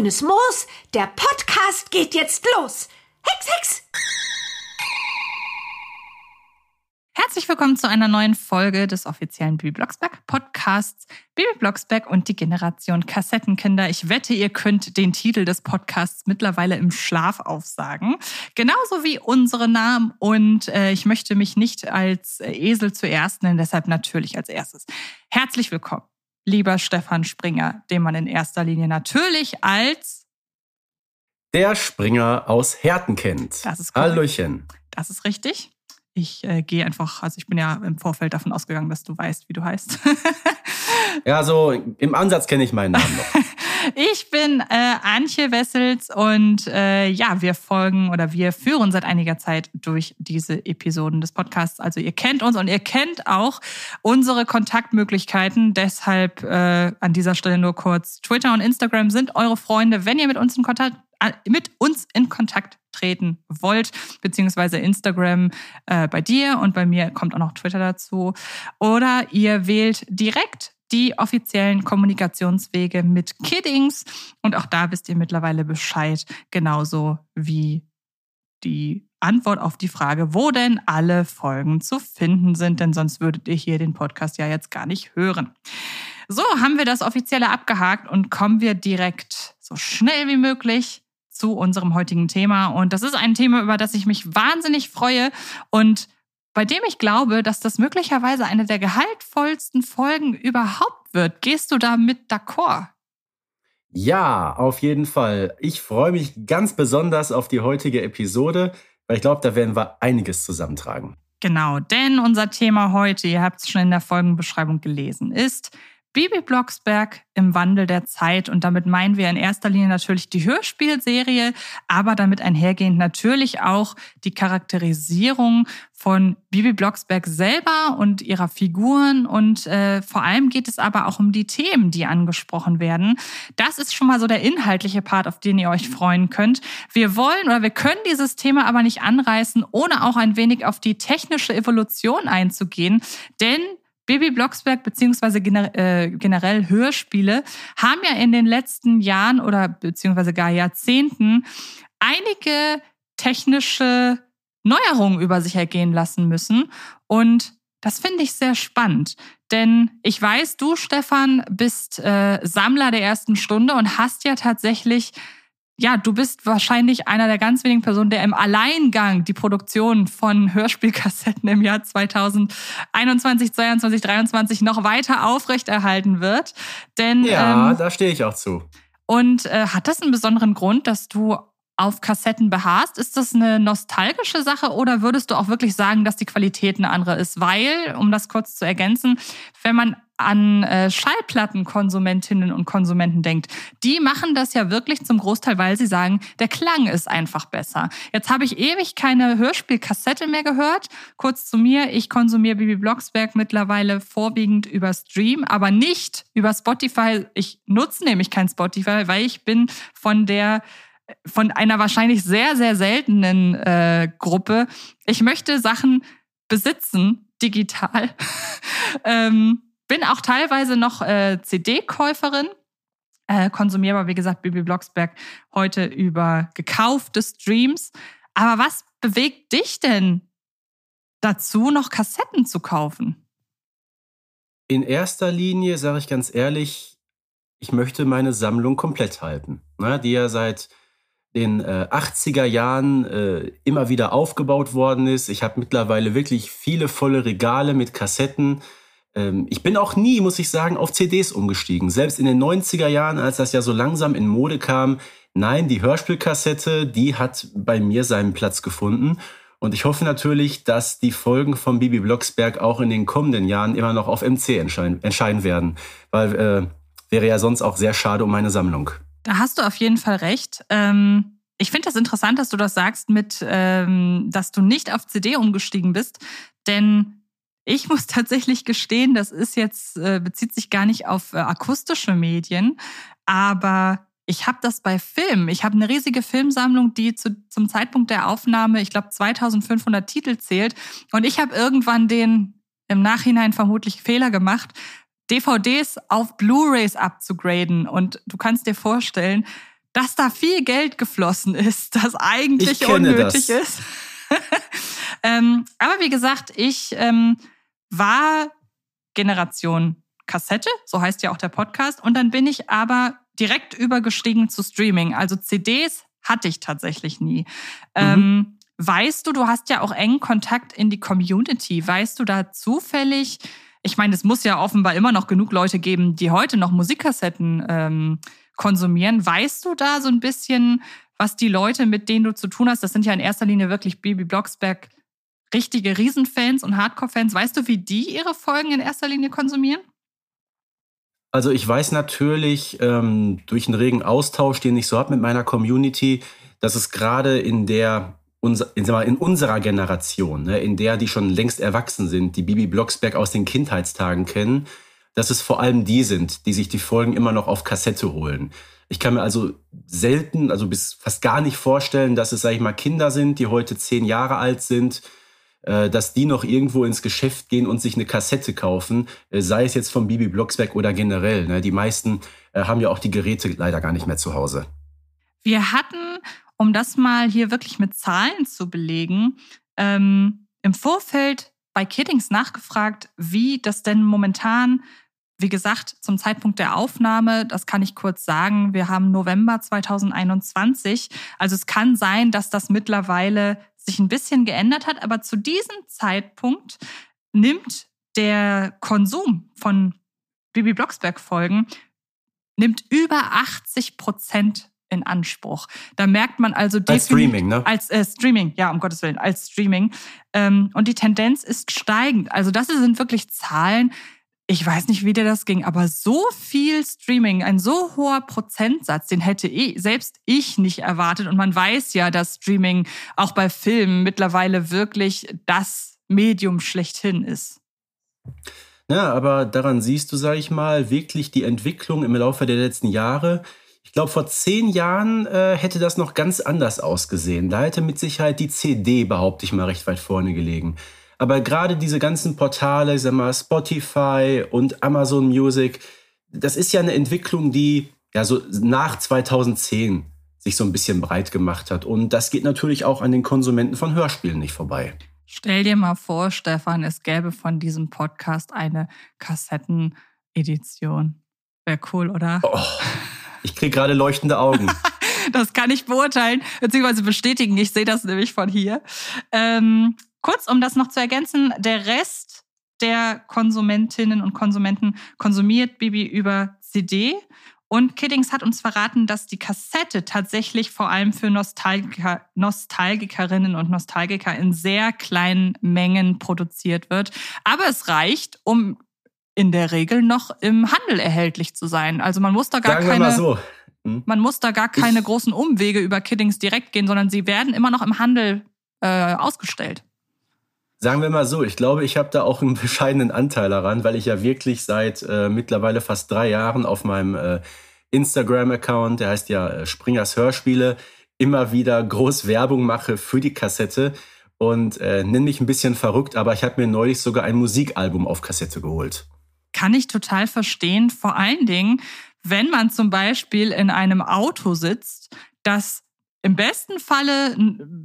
Grünes Moos. Der Podcast geht jetzt los. Hex, Hex! Herzlich willkommen zu einer neuen Folge des offiziellen Bibi Blocksberg Podcasts. Bibi Blocksberg und die Generation Kassettenkinder. Ich wette, ihr könnt den Titel des Podcasts mittlerweile im Schlaf aufsagen. Genauso wie unsere Namen. Und äh, ich möchte mich nicht als Esel zuerst nennen, deshalb natürlich als erstes. Herzlich willkommen, lieber Stefan Springer, den man in erster Linie natürlich als der Springer aus Herten kennt. Das ist korrekt. Hallöchen. Das ist richtig. Ich äh, gehe einfach, also ich bin ja im Vorfeld davon ausgegangen, dass du weißt, wie du heißt. ja, so im Ansatz kenne ich meinen Namen noch. Ich bin äh, Antje Wessels und äh, ja, wir folgen oder wir führen seit einiger Zeit durch diese Episoden des Podcasts. Also ihr kennt uns und ihr kennt auch unsere Kontaktmöglichkeiten. Deshalb äh, an dieser Stelle nur kurz. Twitter und Instagram sind eure Freunde. Wenn ihr mit uns in Kontakt mit uns in Kontakt treten wollt, beziehungsweise Instagram äh, bei dir und bei mir kommt auch noch Twitter dazu. Oder ihr wählt direkt die offiziellen Kommunikationswege mit Kiddings. Und auch da wisst ihr mittlerweile Bescheid, genauso wie die Antwort auf die Frage, wo denn alle Folgen zu finden sind, denn sonst würdet ihr hier den Podcast ja jetzt gar nicht hören. So, haben wir das Offizielle abgehakt und kommen wir direkt so schnell wie möglich zu unserem heutigen Thema. Und das ist ein Thema, über das ich mich wahnsinnig freue und bei dem ich glaube, dass das möglicherweise eine der gehaltvollsten Folgen überhaupt wird. Gehst du da mit d'accord? Ja, auf jeden Fall. Ich freue mich ganz besonders auf die heutige Episode, weil ich glaube, da werden wir einiges zusammentragen. Genau, denn unser Thema heute, ihr habt es schon in der Folgenbeschreibung gelesen, ist Bibi Blocksberg im Wandel der Zeit. Und damit meinen wir in erster Linie natürlich die Hörspielserie, aber damit einhergehend natürlich auch die Charakterisierung von Bibi Blocksberg selber und ihrer Figuren. Und äh, vor allem geht es aber auch um die Themen, die angesprochen werden. Das ist schon mal so der inhaltliche Part, auf den ihr euch freuen könnt. Wir wollen oder wir können dieses Thema aber nicht anreißen, ohne auch ein wenig auf die technische Evolution einzugehen. Denn Bibi Blocksberg beziehungsweise äh, generell Hörspiele haben ja in den letzten Jahren oder beziehungsweise gar Jahrzehnten einige technische Neuerungen über sich ergehen lassen müssen. Und das finde ich sehr spannend. Denn ich weiß, du, Stefan, bist äh, Sammler der ersten Stunde und hast ja tatsächlich ja, du bist wahrscheinlich einer der ganz wenigen Personen, der im Alleingang die Produktion von Hörspielkassetten im Jahr 2021, 22, 23 noch weiter aufrechterhalten wird. Denn ja, ähm, da stehe ich auch zu. Und äh, hat das einen besonderen Grund, dass du auf Kassetten beharrst? Ist das eine nostalgische Sache oder würdest du auch wirklich sagen, dass die Qualität eine andere ist? Weil, um das kurz zu ergänzen, wenn man an äh, Schallplattenkonsumentinnen und Konsumenten denkt, die machen das ja wirklich zum Großteil, weil sie sagen, der Klang ist einfach besser. Jetzt habe ich ewig keine Hörspielkassette mehr gehört. Kurz zu mir, ich konsumiere Bibi Blocksberg mittlerweile vorwiegend über Stream, aber nicht über Spotify. Ich nutze nämlich kein Spotify, weil ich bin von der von einer wahrscheinlich sehr, sehr seltenen äh, Gruppe. Ich möchte Sachen besitzen, digital. ähm, bin auch teilweise noch äh, CD-Käuferin. Äh, konsumiere aber, wie gesagt, Bibi Blocksberg heute über gekaufte Streams. Aber was bewegt dich denn dazu, noch Kassetten zu kaufen? In erster Linie, sage ich ganz ehrlich, ich möchte meine Sammlung komplett halten, ne, die ja seit den äh, 80er Jahren äh, immer wieder aufgebaut worden ist. Ich habe mittlerweile wirklich viele volle Regale mit Kassetten. Ähm, ich bin auch nie, muss ich sagen, auf CDs umgestiegen. Selbst in den 90er Jahren, als das ja so langsam in Mode kam, nein, die Hörspielkassette, die hat bei mir seinen Platz gefunden. Und ich hoffe natürlich, dass die Folgen von Bibi Blocksberg auch in den kommenden Jahren immer noch auf MC entscheiden, entscheiden werden. Weil äh, wäre ja sonst auch sehr schade um meine Sammlung. Da hast du auf jeden Fall recht. Ähm, ich finde das interessant, dass du das sagst mit, ähm, dass du nicht auf CD umgestiegen bist, denn ich muss tatsächlich gestehen, das ist jetzt äh, bezieht sich gar nicht auf äh, akustische Medien, aber ich habe das bei Filmen. Ich habe eine riesige Filmsammlung, die zu, zum Zeitpunkt der Aufnahme, ich glaube, 2500 Titel zählt. Und ich habe irgendwann den im Nachhinein vermutlich Fehler gemacht, DVDs auf Blu-rays abzugraden. Und du kannst dir vorstellen, dass da viel Geld geflossen ist, das eigentlich unnötig das. ist. ähm, aber wie gesagt, ich ähm, war Generation Kassette, so heißt ja auch der Podcast. Und dann bin ich aber direkt übergestiegen zu Streaming. Also CDs hatte ich tatsächlich nie. Mhm. Ähm, weißt du, du hast ja auch engen Kontakt in die Community. Weißt du da zufällig, ich meine, es muss ja offenbar immer noch genug Leute geben, die heute noch Musikkassetten ähm, konsumieren. Weißt du da so ein bisschen, was die Leute, mit denen du zu tun hast, das sind ja in erster Linie wirklich Baby Blocksberg richtige Riesenfans und Hardcore-Fans. Weißt du, wie die ihre Folgen in erster Linie konsumieren? Also ich weiß natürlich ähm, durch einen regen Austausch, den ich so habe mit meiner Community, dass es gerade in der in, unserer Generation, ne, in der die schon längst erwachsen sind, die Bibi Blocksberg aus den Kindheitstagen kennen, dass es vor allem die sind, die sich die Folgen immer noch auf Kassette holen. Ich kann mir also selten, also bis fast gar nicht vorstellen, dass es, sag ich mal, Kinder sind, die heute zehn Jahre alt sind, äh, dass die noch irgendwo ins Geschäft gehen und sich eine Kassette kaufen, äh, sei es jetzt vom Bibi Blocksberg oder generell. Ne? Die meisten äh, haben ja auch die Geräte leider gar nicht mehr zu Hause. Wir hatten, um das mal hier wirklich mit Zahlen zu belegen, ähm, im Vorfeld bei Kiddings nachgefragt, wie das denn momentan wie gesagt, zum Zeitpunkt der Aufnahme, das kann ich kurz sagen, wir haben November 2021. Also es kann sein, dass das mittlerweile sich ein bisschen geändert hat, aber zu diesem Zeitpunkt nimmt der Konsum von Bibi Blocksberg Folgen nimmt über 80 Prozent in Anspruch. Da merkt man also als Streaming, ne? Als äh, Streaming, ja, um Gottes Willen, als Streaming. Ähm, und die Tendenz ist steigend. Also das sind wirklich Zahlen, ich weiß nicht, wie dir das ging, aber so viel Streaming, ein so hoher Prozentsatz, den hätte ich, selbst ich nicht erwartet. Und man weiß ja, dass Streaming auch bei Filmen mittlerweile wirklich das Medium schlechthin ist. Ja, aber daran siehst du, sag ich mal, wirklich die Entwicklung im Laufe der letzten Jahre. Ich glaube, vor zehn Jahren äh, hätte das noch ganz anders ausgesehen. Da hätte mit Sicherheit die CD, behaupte ich mal, recht weit vorne gelegen. Aber gerade diese ganzen Portale, ich sag mal Spotify und Amazon Music, das ist ja eine Entwicklung, die ja so nach 2010 sich so ein bisschen breit gemacht hat. Und das geht natürlich auch an den Konsumenten von Hörspielen nicht vorbei. Stell dir mal vor, Stefan, es gäbe von diesem Podcast eine Kassettenedition. Wäre cool, oder? Oh, ich kriege gerade leuchtende Augen. das kann ich beurteilen, beziehungsweise bestätigen. Ich sehe das nämlich von hier. Ähm, Kurz, um das noch zu ergänzen, der Rest der Konsumentinnen und Konsumenten konsumiert Bibi über CD. Und Kiddings hat uns verraten, dass die Kassette tatsächlich vor allem für Nostalgiker, Nostalgikerinnen und Nostalgiker in sehr kleinen Mengen produziert wird. Aber es reicht, um in der Regel noch im Handel erhältlich zu sein. Also man muss da gar Sagen keine. So. Hm? Man muss da gar keine großen Umwege über Kiddings direkt gehen, sondern sie werden immer noch im Handel äh, ausgestellt. Sagen wir mal so, ich glaube, ich habe da auch einen bescheidenen Anteil daran, weil ich ja wirklich seit äh, mittlerweile fast drei Jahren auf meinem äh, Instagram-Account, der heißt ja äh, Springers Hörspiele, immer wieder groß Werbung mache für die Kassette und äh, nenne mich ein bisschen verrückt, aber ich habe mir neulich sogar ein Musikalbum auf Kassette geholt. Kann ich total verstehen. Vor allen Dingen, wenn man zum Beispiel in einem Auto sitzt, das im besten Falle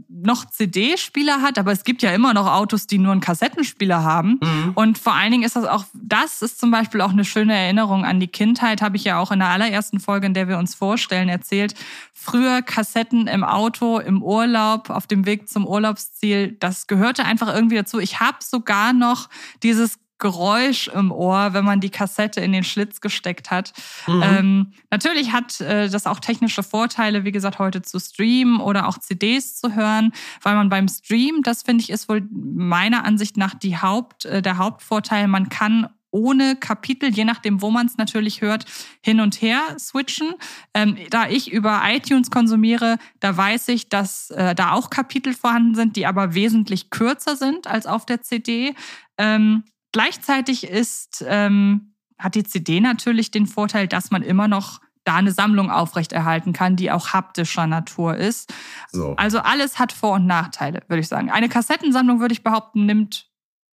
noch CD-Spieler hat, aber es gibt ja immer noch Autos, die nur einen Kassettenspieler haben. Mhm. Und vor allen Dingen ist das auch, das ist zum Beispiel auch eine schöne Erinnerung an die Kindheit, habe ich ja auch in der allerersten Folge, in der wir uns vorstellen, erzählt. Früher Kassetten im Auto, im Urlaub, auf dem Weg zum Urlaubsziel, das gehörte einfach irgendwie dazu. Ich habe sogar noch dieses Geräusch im Ohr, wenn man die Kassette in den Schlitz gesteckt hat. Mhm. Ähm, natürlich hat äh, das auch technische Vorteile, wie gesagt, heute zu streamen oder auch CDs zu hören, weil man beim Stream, das finde ich, ist wohl meiner Ansicht nach die Haupt, äh, der Hauptvorteil. Man kann ohne Kapitel, je nachdem, wo man es natürlich hört, hin und her switchen. Ähm, da ich über iTunes konsumiere, da weiß ich, dass äh, da auch Kapitel vorhanden sind, die aber wesentlich kürzer sind als auf der CD. Ähm, Gleichzeitig ist, ähm, hat die CD natürlich den Vorteil, dass man immer noch da eine Sammlung aufrechterhalten kann, die auch haptischer Natur ist. So. Also alles hat Vor- und Nachteile, würde ich sagen. Eine Kassettensammlung, würde ich behaupten, nimmt,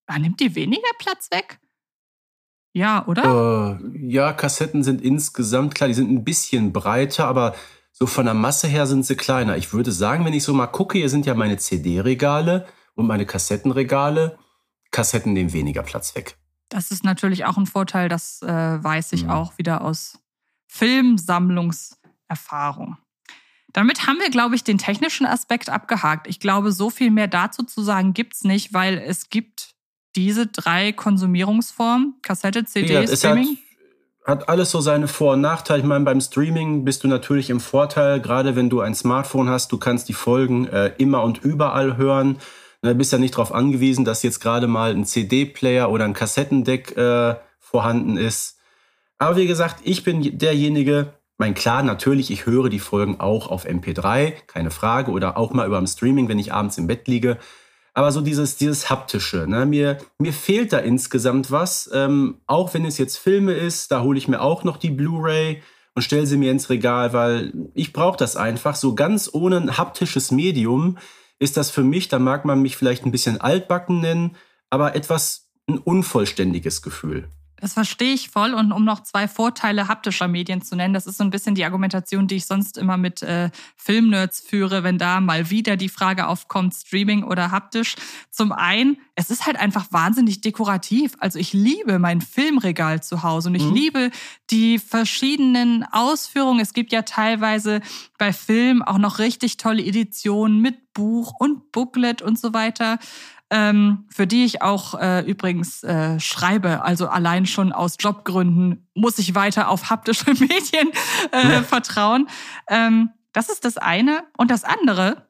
ah, nimmt die weniger Platz weg? Ja, oder? Äh, ja, Kassetten sind insgesamt, klar, die sind ein bisschen breiter, aber so von der Masse her sind sie kleiner. Ich würde sagen, wenn ich so mal gucke, hier sind ja meine CD-Regale und meine Kassettenregale. Kassetten nehmen weniger Platz weg. Das ist natürlich auch ein Vorteil, das äh, weiß ich mhm. auch wieder aus Filmsammlungserfahrung. Damit haben wir, glaube ich, den technischen Aspekt abgehakt. Ich glaube, so viel mehr dazu zu sagen gibt es nicht, weil es gibt diese drei Konsumierungsformen, Kassette, CD, ja, Streaming. Hat, hat alles so seine Vor- und Nachteile. Ich meine, beim Streaming bist du natürlich im Vorteil, gerade wenn du ein Smartphone hast, du kannst die Folgen äh, immer und überall hören. Du bist ja nicht darauf angewiesen, dass jetzt gerade mal ein CD-Player oder ein Kassettendeck äh, vorhanden ist. Aber wie gesagt, ich bin derjenige, mein klar, natürlich, ich höre die Folgen auch auf MP3, keine Frage, oder auch mal über dem Streaming, wenn ich abends im Bett liege. Aber so dieses, dieses haptische, ne? mir, mir fehlt da insgesamt was. Ähm, auch wenn es jetzt Filme ist, da hole ich mir auch noch die Blu-ray und stelle sie mir ins Regal, weil ich brauche das einfach. So ganz ohne ein haptisches Medium ist das für mich, da mag man mich vielleicht ein bisschen altbacken nennen, aber etwas ein unvollständiges Gefühl. Das verstehe ich voll. Und um noch zwei Vorteile haptischer Medien zu nennen, das ist so ein bisschen die Argumentation, die ich sonst immer mit äh, Filmnerds führe, wenn da mal wieder die Frage aufkommt, Streaming oder haptisch. Zum einen, es ist halt einfach wahnsinnig dekorativ. Also ich liebe mein Filmregal zu Hause und ich mhm. liebe die verschiedenen Ausführungen. Es gibt ja teilweise bei Film auch noch richtig tolle Editionen mit Buch und Booklet und so weiter ähm, für die ich auch äh, übrigens äh, schreibe. Also allein schon aus Jobgründen muss ich weiter auf haptische Medien äh, ja. vertrauen. Ähm, das ist das eine. Und das andere,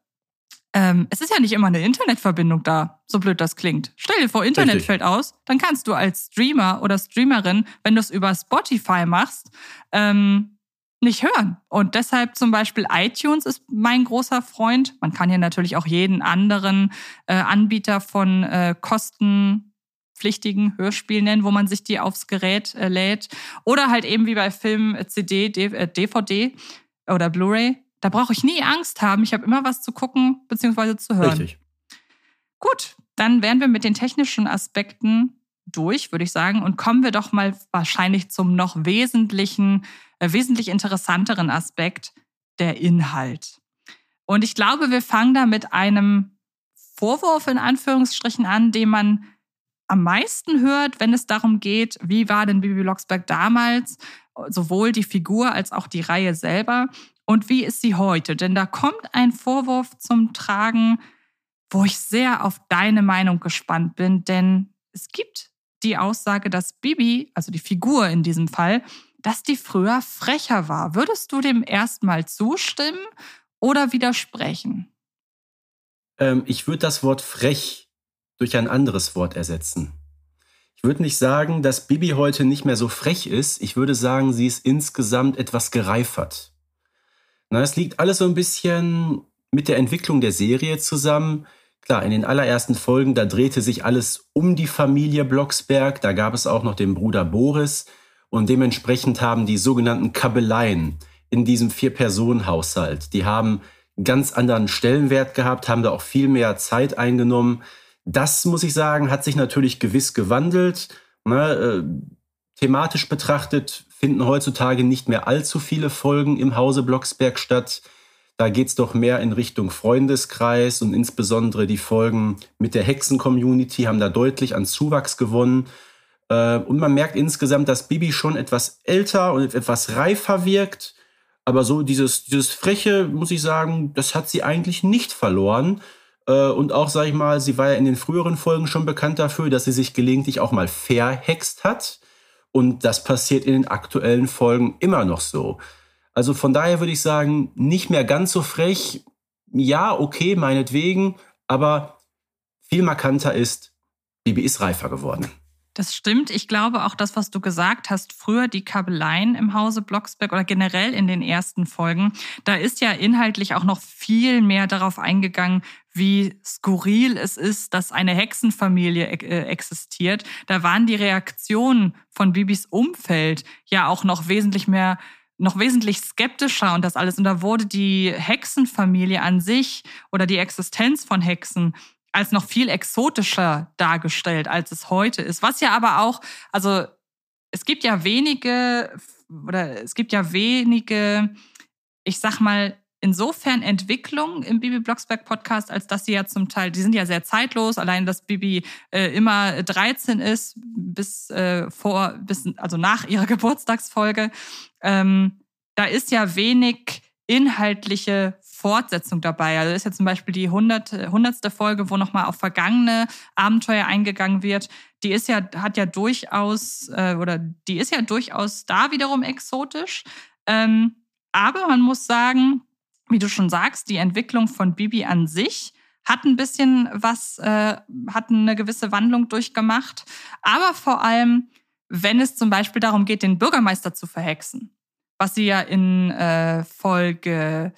ähm, es ist ja nicht immer eine Internetverbindung da, so blöd das klingt. Stell dir vor, Internet Richtig. fällt aus, dann kannst du als Streamer oder Streamerin, wenn du es über Spotify machst, ähm, nicht hören. Und deshalb zum Beispiel iTunes ist mein großer Freund. Man kann hier natürlich auch jeden anderen äh, Anbieter von äh, kostenpflichtigen Hörspielen nennen, wo man sich die aufs Gerät äh, lädt. Oder halt eben wie bei Filmen äh, CD, DVD äh, oder Blu-ray. Da brauche ich nie Angst haben. Ich habe immer was zu gucken bzw. zu hören. Richtig. Gut, dann wären wir mit den technischen Aspekten durch, würde ich sagen. Und kommen wir doch mal wahrscheinlich zum noch wesentlichen äh, wesentlich interessanteren Aspekt, der Inhalt. Und ich glaube, wir fangen da mit einem Vorwurf in Anführungsstrichen an, den man am meisten hört, wenn es darum geht, wie war denn Bibi Blocksberg damals, sowohl die Figur als auch die Reihe selber und wie ist sie heute? Denn da kommt ein Vorwurf zum Tragen, wo ich sehr auf deine Meinung gespannt bin, denn es gibt die Aussage, dass Bibi, also die Figur in diesem Fall, dass die früher frecher war. Würdest du dem erstmal zustimmen oder widersprechen? Ähm, ich würde das Wort frech durch ein anderes Wort ersetzen. Ich würde nicht sagen, dass Bibi heute nicht mehr so frech ist. Ich würde sagen, sie ist insgesamt etwas gereifert. Na, es liegt alles so ein bisschen mit der Entwicklung der Serie zusammen. Klar, in den allerersten Folgen, da drehte sich alles um die Familie Blocksberg. Da gab es auch noch den Bruder Boris. Und dementsprechend haben die sogenannten Kabeleien in diesem Vier-Personen-Haushalt, die haben ganz anderen Stellenwert gehabt, haben da auch viel mehr Zeit eingenommen. Das, muss ich sagen, hat sich natürlich gewiss gewandelt. Ne, äh, thematisch betrachtet finden heutzutage nicht mehr allzu viele Folgen im Hause Blocksberg statt. Da geht's doch mehr in Richtung Freundeskreis und insbesondere die Folgen mit der Hexen-Community haben da deutlich an Zuwachs gewonnen. Äh, und man merkt insgesamt, dass Bibi schon etwas älter und etwas reifer wirkt. Aber so dieses, dieses Freche, muss ich sagen, das hat sie eigentlich nicht verloren. Äh, und auch, sag ich mal, sie war ja in den früheren Folgen schon bekannt dafür, dass sie sich gelegentlich auch mal verhext hat. Und das passiert in den aktuellen Folgen immer noch so. Also von daher würde ich sagen, nicht mehr ganz so frech. Ja, okay, meinetwegen. Aber viel markanter ist, Bibi ist reifer geworden. Das stimmt. Ich glaube auch das, was du gesagt hast, früher die Kabeleien im Hause Blocksberg oder generell in den ersten Folgen, da ist ja inhaltlich auch noch viel mehr darauf eingegangen, wie skurril es ist, dass eine Hexenfamilie äh, existiert. Da waren die Reaktionen von Bibis Umfeld ja auch noch wesentlich mehr noch wesentlich skeptischer und das alles. Und da wurde die Hexenfamilie an sich oder die Existenz von Hexen als noch viel exotischer dargestellt, als es heute ist. Was ja aber auch, also es gibt ja wenige, oder es gibt ja wenige, ich sag mal, insofern Entwicklung im Bibi Blocksberg Podcast, als dass sie ja zum Teil, die sind ja sehr zeitlos, allein dass Bibi äh, immer 13 ist bis äh, vor, bis also nach ihrer Geburtstagsfolge. Ähm, da ist ja wenig inhaltliche Fortsetzung dabei. Also ist ja zum Beispiel die 100, 100. Folge, wo nochmal auf vergangene Abenteuer eingegangen wird. Die ist ja, hat ja durchaus, äh, oder die ist ja durchaus da wiederum exotisch. Ähm, aber man muss sagen, wie du schon sagst, die Entwicklung von Bibi an sich hat ein bisschen was, äh, hat eine gewisse Wandlung durchgemacht. Aber vor allem, wenn es zum Beispiel darum geht, den Bürgermeister zu verhexen, was sie ja in äh, Folge,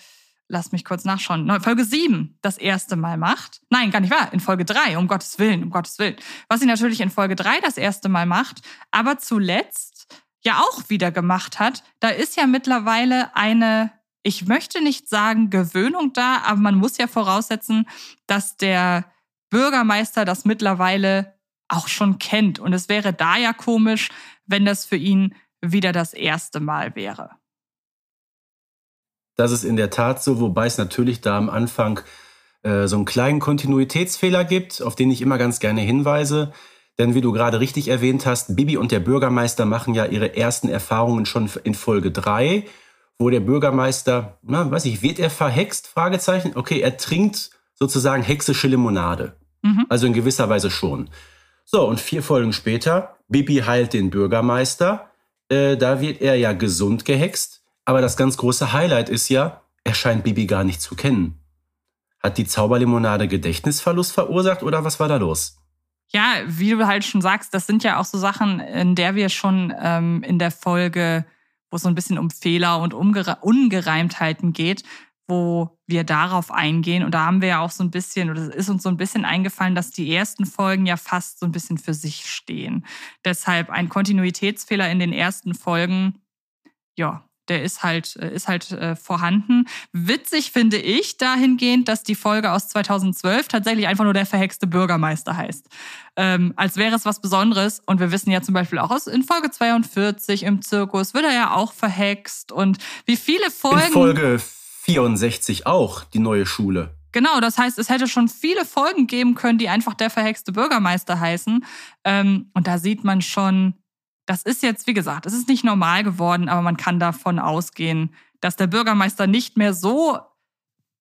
lass mich kurz nachschauen, Folge 7 das erste Mal macht. Nein, gar nicht wahr, in Folge 3, um Gottes Willen, um Gottes Willen. Was sie natürlich in Folge 3 das erste Mal macht, aber zuletzt ja auch wieder gemacht hat. Da ist ja mittlerweile eine ich möchte nicht sagen Gewöhnung da, aber man muss ja voraussetzen, dass der Bürgermeister das mittlerweile auch schon kennt. Und es wäre da ja komisch, wenn das für ihn wieder das erste Mal wäre. Das ist in der Tat so, wobei es natürlich da am Anfang äh, so einen kleinen Kontinuitätsfehler gibt, auf den ich immer ganz gerne hinweise. Denn wie du gerade richtig erwähnt hast, Bibi und der Bürgermeister machen ja ihre ersten Erfahrungen schon in Folge 3 wo der Bürgermeister, na, weiß ich, wird er verhext? Fragezeichen. Okay, er trinkt sozusagen hexische Limonade. Mhm. Also in gewisser Weise schon. So, und vier Folgen später, Bibi heilt den Bürgermeister. Äh, da wird er ja gesund gehext. Aber das ganz große Highlight ist ja, er scheint Bibi gar nicht zu kennen. Hat die Zauberlimonade Gedächtnisverlust verursacht oder was war da los? Ja, wie du halt schon sagst, das sind ja auch so Sachen, in der wir schon ähm, in der Folge wo es so ein bisschen um Fehler und Ungereimtheiten geht, wo wir darauf eingehen. Und da haben wir ja auch so ein bisschen, oder es ist uns so ein bisschen eingefallen, dass die ersten Folgen ja fast so ein bisschen für sich stehen. Deshalb ein Kontinuitätsfehler in den ersten Folgen, ja, der ist halt, äh, ist halt äh, vorhanden. Witzig finde ich dahingehend, dass die Folge aus 2012 tatsächlich einfach nur der verhexte Bürgermeister heißt. Ähm, als wäre es was Besonderes. Und wir wissen ja zum Beispiel auch aus in Folge 42 im Zirkus wird er ja auch verhext. Und wie viele Folgen. In Folge 64 auch, die neue Schule. Genau, das heißt, es hätte schon viele Folgen geben können, die einfach der verhexte Bürgermeister heißen. Ähm, und da sieht man schon, das ist jetzt, wie gesagt, es ist nicht normal geworden, aber man kann davon ausgehen, dass der Bürgermeister nicht mehr so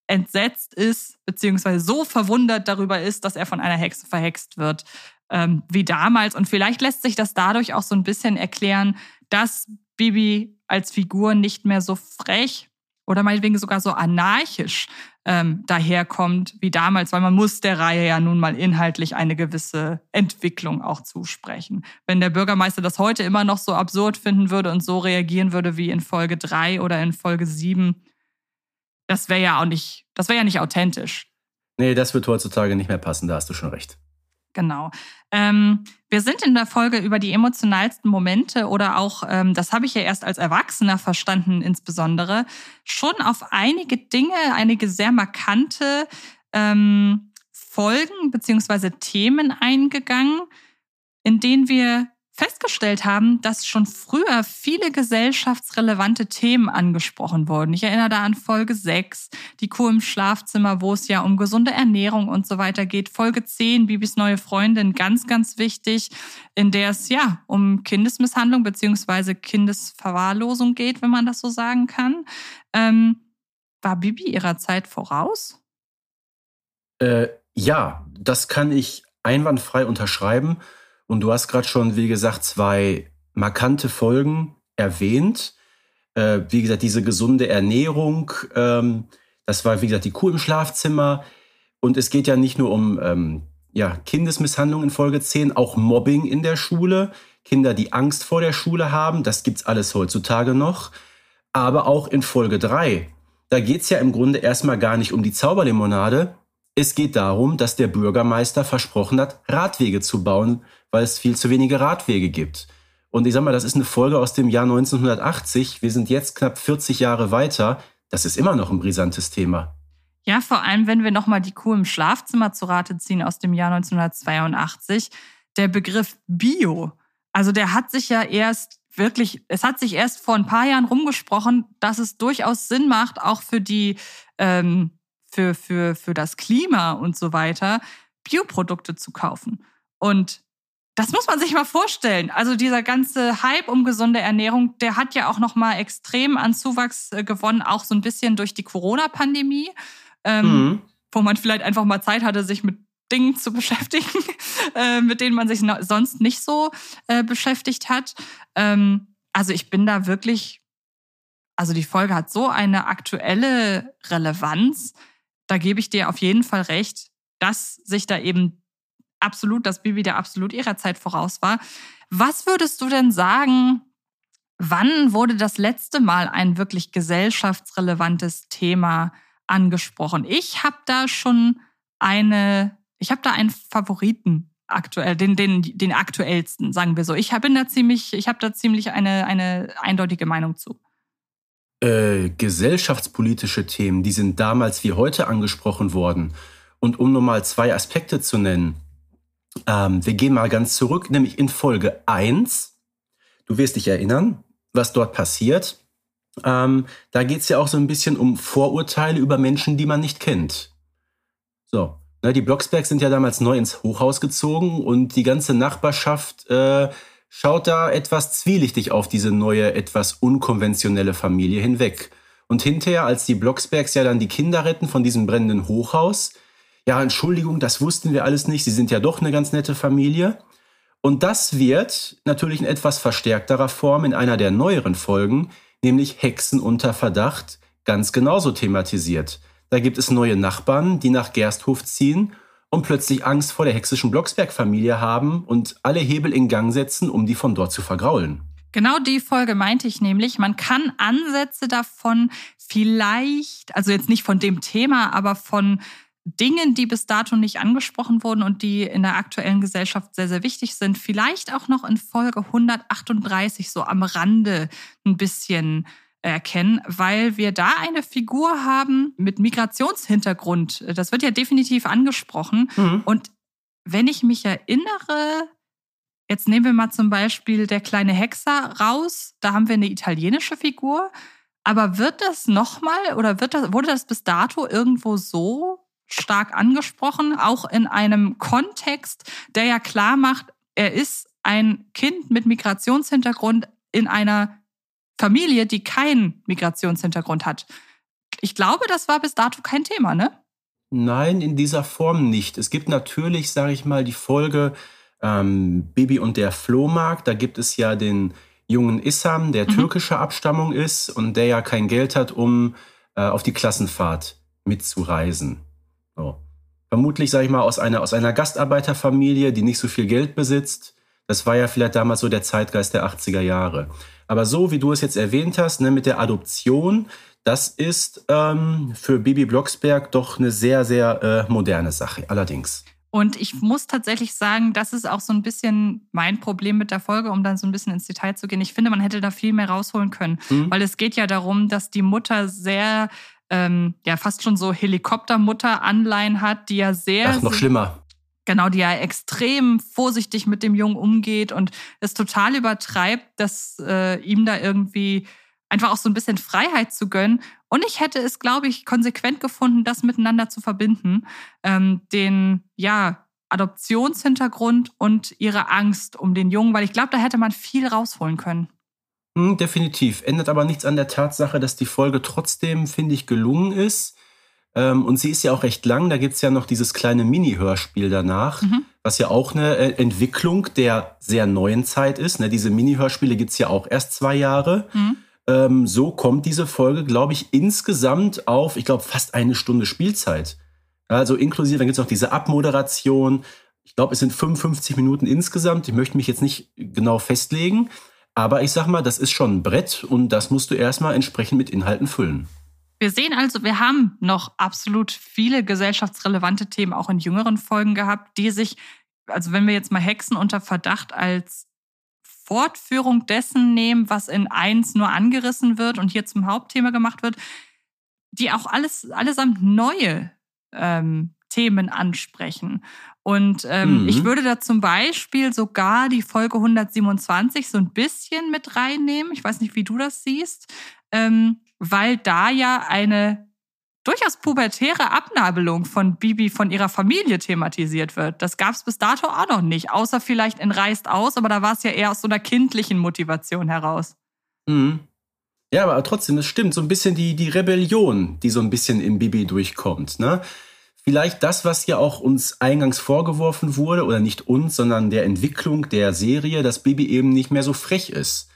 entsetzt ist, beziehungsweise so verwundert darüber ist, dass er von einer Hexe verhext wird, ähm, wie damals. Und vielleicht lässt sich das dadurch auch so ein bisschen erklären, dass Bibi als Figur nicht mehr so frech oder meinetwegen sogar so anarchisch ähm, daherkommt wie damals, weil man muss der Reihe ja nun mal inhaltlich eine gewisse Entwicklung auch zusprechen. Wenn der Bürgermeister das heute immer noch so absurd finden würde und so reagieren würde wie in Folge 3 oder in Folge 7, das wäre ja auch nicht, das wäre ja nicht authentisch. Nee, das wird heutzutage nicht mehr passen, da hast du schon recht. Genau. Ähm, wir sind in der Folge über die emotionalsten Momente oder auch, ähm, das habe ich ja erst als Erwachsener verstanden, insbesondere, schon auf einige Dinge, einige sehr markante ähm, Folgen beziehungsweise Themen eingegangen, in denen wir festgestellt haben, dass schon früher viele gesellschaftsrelevante Themen angesprochen wurden. Ich erinnere da an Folge 6, die Kuh im Schlafzimmer, wo es ja um gesunde Ernährung und so weiter geht. Folge 10, Bibis neue Freundin, ganz, ganz wichtig, in der es ja um Kindesmisshandlung beziehungsweise Kindesverwahrlosung geht, wenn man das so sagen kann. Ähm, war Bibi ihrer Zeit voraus? Äh, ja, das kann ich einwandfrei unterschreiben. Und du hast gerade schon, wie gesagt, zwei markante Folgen erwähnt. Äh, wie gesagt, diese gesunde Ernährung, ähm, das war, wie gesagt, die Kuh im Schlafzimmer. Und es geht ja nicht nur um ähm, ja, Kindesmisshandlung in Folge 10, auch Mobbing in der Schule. Kinder, die Angst vor der Schule haben, das gibt's alles heutzutage noch. Aber auch in Folge 3, da geht's ja im Grunde erstmal gar nicht um die Zauberlimonade. Es geht darum, dass der Bürgermeister versprochen hat, Radwege zu bauen weil es viel zu wenige Radwege gibt. Und ich sag mal, das ist eine Folge aus dem Jahr 1980. Wir sind jetzt knapp 40 Jahre weiter. Das ist immer noch ein brisantes Thema. Ja, vor allem, wenn wir nochmal die Kuh im Schlafzimmer zu Rate ziehen aus dem Jahr 1982. Der Begriff Bio Also der hat sich ja erst wirklich, es hat sich erst vor ein paar Jahren rumgesprochen, dass es durchaus Sinn macht, auch für die, ähm, für, für, für das Klima und so weiter, Bioprodukte zu kaufen. Und das muss man sich mal vorstellen. Also dieser ganze Hype um gesunde Ernährung, der hat ja auch noch mal extrem an Zuwachs äh, gewonnen, auch so ein bisschen durch die Corona-Pandemie, ähm, mhm. wo man vielleicht einfach mal Zeit hatte, sich mit Dingen zu beschäftigen, äh, mit denen man sich sonst nicht so äh, beschäftigt hat. Ähm, also ich bin da wirklich, also die Folge hat so eine aktuelle Relevanz. Da gebe ich dir auf jeden Fall recht, dass sich da eben absolut, dass Bibi da absolut ihrer Zeit voraus war. Was würdest du denn sagen, wann wurde das letzte Mal ein wirklich gesellschaftsrelevantes Thema angesprochen? Ich habe da schon eine ich habe da einen Favoriten aktuell, den, den, den aktuellsten, sagen wir so. Ich bin da ziemlich, ich habe da ziemlich eine, eine eindeutige Meinung zu. Äh, gesellschaftspolitische Themen, die sind damals wie heute angesprochen worden. Und um nur mal zwei Aspekte zu nennen, ähm, wir gehen mal ganz zurück, nämlich in Folge 1. Du wirst dich erinnern, was dort passiert. Ähm, da geht es ja auch so ein bisschen um Vorurteile über Menschen, die man nicht kennt. So, Ne, die Blocksbergs sind ja damals neu ins Hochhaus gezogen und die ganze Nachbarschaft äh, schaut da etwas zwielichtig auf diese neue, etwas unkonventionelle Familie hinweg. Und hinterher, als die Blocksbergs ja dann die Kinder retten von diesem brennenden Hochhaus, ja, Entschuldigung, das wussten wir alles nicht, sie sind ja doch eine ganz nette Familie. Und das wird natürlich in etwas verstärkterer Form in einer der neueren Folgen, nämlich Hexen unter Verdacht, ganz genauso thematisiert. Da gibt es neue Nachbarn, die nach Gersthof ziehen und plötzlich Angst vor der hexischen Blocksberg-Familie haben und alle Hebel in Gang setzen, um die von dort zu vergraulen. Genau die Folge meinte ich nämlich. Man kann Ansätze davon vielleicht, also jetzt nicht von dem Thema, aber von Dingen, die bis dato nicht angesprochen wurden und die in der aktuellen Gesellschaft sehr, sehr wichtig sind, vielleicht auch noch in Folge 138 so am Rande ein bisschen erkennen, weil wir da eine Figur haben mit Migrationshintergrund. Das wird ja definitiv angesprochen. Mhm. Und wenn ich mich erinnere, jetzt nehmen wir mal zum Beispiel der kleine Hexer raus, da haben wir eine italienische Figur. Aber wird das nochmal oder wird das, wurde das bis dato irgendwo so stark angesprochen, auch in einem Kontext, der ja klar macht, er ist ein Kind mit Migrationshintergrund in einer Familie, die keinen Migrationshintergrund hat. Ich glaube, das war bis dato kein Thema, ne? Nein, in dieser Form nicht. Es gibt natürlich, sage ich mal, die Folge ähm, Bibi und der Flohmarkt. Da gibt es ja den jungen Issam, der mhm. türkischer Abstammung ist und der ja kein Geld hat, um äh, auf die Klassenfahrt mitzureisen. So. Vermutlich, sage ich mal, aus einer, aus einer Gastarbeiterfamilie, die nicht so viel Geld besitzt. Das war ja vielleicht damals so der Zeitgeist der 80er Jahre. Aber so wie du es jetzt erwähnt hast, ne, mit der Adoption, das ist ähm, für Bibi Blocksberg doch eine sehr, sehr äh, moderne Sache, allerdings. Und ich muss tatsächlich sagen, das ist auch so ein bisschen mein Problem mit der Folge, um dann so ein bisschen ins Detail zu gehen. Ich finde, man hätte da viel mehr rausholen können, mhm. weil es geht ja darum, dass die Mutter sehr, ähm, ja, fast schon so Helikoptermutter-Anleihen hat, die ja sehr. Ach, noch schlimmer. Genau, die ja extrem vorsichtig mit dem Jungen umgeht und es total übertreibt, dass äh, ihm da irgendwie einfach auch so ein bisschen Freiheit zu gönnen. Und ich hätte es, glaube ich, konsequent gefunden, das miteinander zu verbinden. Ähm, den, ja, Adoptionshintergrund und ihre Angst um den Jungen, weil ich glaube, da hätte man viel rausholen können. Hm, definitiv. Ändert aber nichts an der Tatsache, dass die Folge trotzdem, finde ich, gelungen ist. Ähm, und sie ist ja auch recht lang. Da gibt's ja noch dieses kleine Mini-Hörspiel danach, mhm. was ja auch eine äh, Entwicklung der sehr neuen Zeit ist. Ne? Diese Mini-Hörspiele gibt's ja auch erst zwei Jahre. Mhm. Ähm, so kommt diese Folge, glaube ich, insgesamt auf, ich glaube, fast eine Stunde Spielzeit. Also inklusive, dann gibt's noch diese Abmoderation. Ich glaube, es sind 55 Minuten insgesamt. Ich möchte mich jetzt nicht genau festlegen. Aber ich sag mal, das ist schon ein Brett und das musst du erstmal entsprechend mit Inhalten füllen. Wir sehen also, wir haben noch absolut viele gesellschaftsrelevante Themen auch in jüngeren Folgen gehabt, die sich, also wenn wir jetzt mal Hexen unter Verdacht als Fortführung dessen nehmen, was in eins nur angerissen wird und hier zum Hauptthema gemacht wird, die auch alles allesamt neue ähm, Themen ansprechen. Und ähm, mhm. ich würde da zum Beispiel sogar die Folge 127 so ein bisschen mit reinnehmen. Ich weiß nicht, wie du das siehst, ähm, weil da ja eine durchaus pubertäre Abnabelung von Bibi von ihrer Familie thematisiert wird. Das gab es bis dato auch noch nicht, außer vielleicht in Reist aus, aber da war es ja eher aus so einer kindlichen Motivation heraus. Mhm. Ja, aber trotzdem, es stimmt, so ein bisschen die, die Rebellion, die so ein bisschen im Bibi durchkommt. Ne? Vielleicht das, was ja auch uns eingangs vorgeworfen wurde, oder nicht uns, sondern der Entwicklung der Serie, dass Bibi eben nicht mehr so frech ist.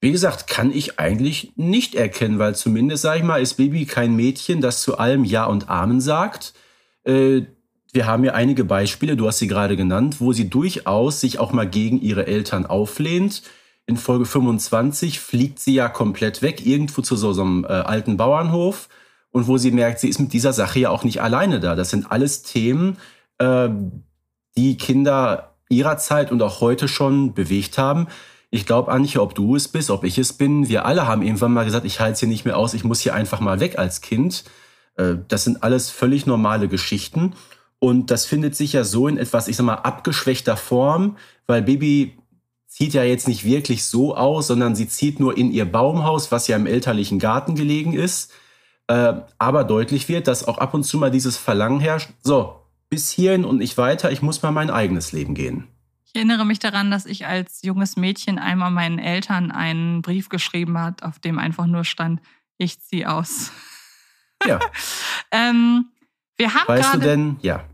Wie gesagt, kann ich eigentlich nicht erkennen, weil zumindest, sag ich mal, ist Bibi kein Mädchen, das zu allem Ja und Amen sagt. Äh, wir haben ja einige Beispiele, du hast sie gerade genannt, wo sie durchaus sich auch mal gegen ihre Eltern auflehnt. In Folge 25 fliegt sie ja komplett weg, irgendwo zu so, so einem äh, alten Bauernhof und wo sie merkt, sie ist mit dieser Sache ja auch nicht alleine da. Das sind alles Themen, äh, die Kinder ihrer Zeit und auch heute schon bewegt haben. Ich glaube, Antje, ob du es bist, ob ich es bin, wir alle haben irgendwann mal gesagt, ich halte es hier nicht mehr aus, ich muss hier einfach mal weg als Kind. Äh, das sind alles völlig normale Geschichten. Und das findet sich ja so in etwas, ich sag mal, abgeschwächter Form, weil Baby zieht ja jetzt nicht wirklich so aus, sondern sie zieht nur in ihr Baumhaus, was ja im elterlichen Garten gelegen ist äh, aber deutlich wird, dass auch ab und zu mal dieses Verlangen herrscht, so, bis hierhin und nicht weiter, ich muss mal mein eigenes Leben gehen. Ich erinnere mich daran, dass ich als junges Mädchen einmal meinen Eltern einen Brief geschrieben hat, auf dem einfach nur stand, ich ziehe aus. Ja. ähm, wir haben weißt du denn, ja.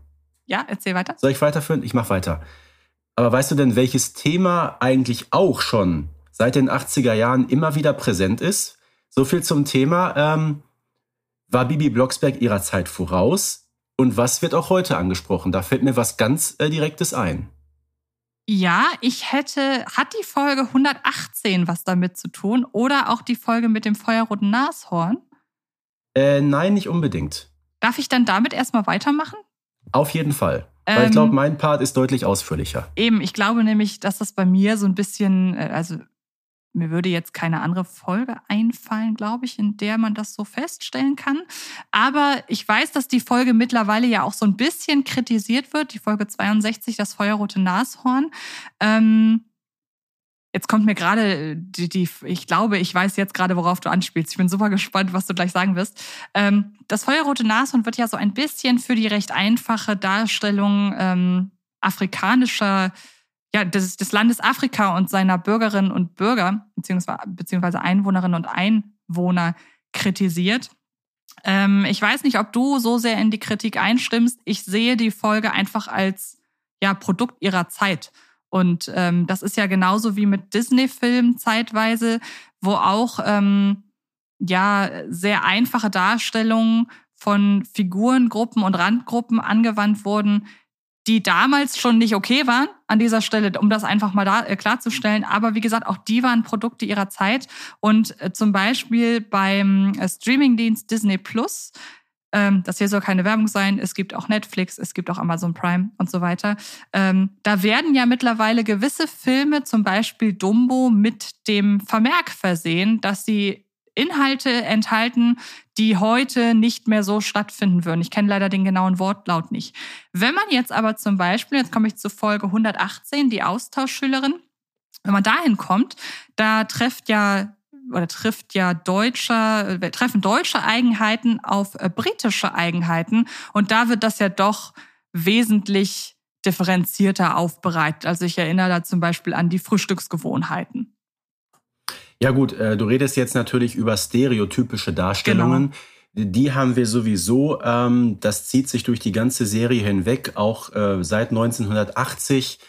Ja, erzähl weiter. Soll ich weiterführen? Ich mach weiter. Aber weißt du denn, welches Thema eigentlich auch schon seit den 80er Jahren immer wieder präsent ist? So viel zum Thema. Ähm, war Bibi Blocksberg ihrer Zeit voraus? Und was wird auch heute angesprochen? Da fällt mir was ganz äh, Direktes ein. Ja, ich hätte, hat die Folge 118 was damit zu tun oder auch die Folge mit dem feuerroten Nashorn? Äh, nein, nicht unbedingt. Darf ich dann damit erstmal weitermachen? Auf jeden Fall. Weil ähm, ich glaube, mein Part ist deutlich ausführlicher. Eben, ich glaube nämlich, dass das bei mir so ein bisschen, äh, also mir würde jetzt keine andere Folge einfallen, glaube ich, in der man das so feststellen kann. Aber ich weiß, dass die Folge mittlerweile ja auch so ein bisschen kritisiert wird. Die Folge 62, das feuerrote Nashorn. Ähm, jetzt kommt mir gerade die, die, ich glaube, ich weiß jetzt gerade, worauf du anspielst. Ich bin super gespannt, was du gleich sagen wirst. Ähm, das feuerrote Nashorn wird ja so ein bisschen für die recht einfache Darstellung ähm, afrikanischer ja, des, des Landes Afrika und seiner Bürgerinnen und Bürger, beziehungsweise, beziehungsweise Einwohnerinnen und Einwohner kritisiert. Ähm, ich weiß nicht, ob du so sehr in die Kritik einstimmst. Ich sehe die Folge einfach als ja, Produkt ihrer Zeit. Und ähm, das ist ja genauso wie mit Disney-Filmen zeitweise, wo auch ähm, ja sehr einfache Darstellungen von Figurengruppen und Randgruppen angewandt wurden, die damals schon nicht okay waren an dieser Stelle, um das einfach mal da, äh, klarzustellen. Aber wie gesagt, auch die waren Produkte ihrer Zeit. Und äh, zum Beispiel beim äh, Streamingdienst Disney Plus, ähm, das hier soll keine Werbung sein, es gibt auch Netflix, es gibt auch Amazon Prime und so weiter. Ähm, da werden ja mittlerweile gewisse Filme, zum Beispiel Dumbo, mit dem Vermerk versehen, dass sie Inhalte enthalten, die heute nicht mehr so stattfinden würden. Ich kenne leider den genauen Wortlaut nicht. Wenn man jetzt aber zum Beispiel, jetzt komme ich zu Folge 118, die Austauschschülerin, wenn man dahin kommt, da trifft ja oder trifft ja deutsche, äh, treffen deutsche Eigenheiten auf äh, britische Eigenheiten und da wird das ja doch wesentlich differenzierter aufbereitet. Also ich erinnere da zum Beispiel an die Frühstücksgewohnheiten. Ja gut, äh, du redest jetzt natürlich über stereotypische Darstellungen. Genau. Die haben wir sowieso. Ähm, das zieht sich durch die ganze Serie hinweg, auch äh, seit 1980.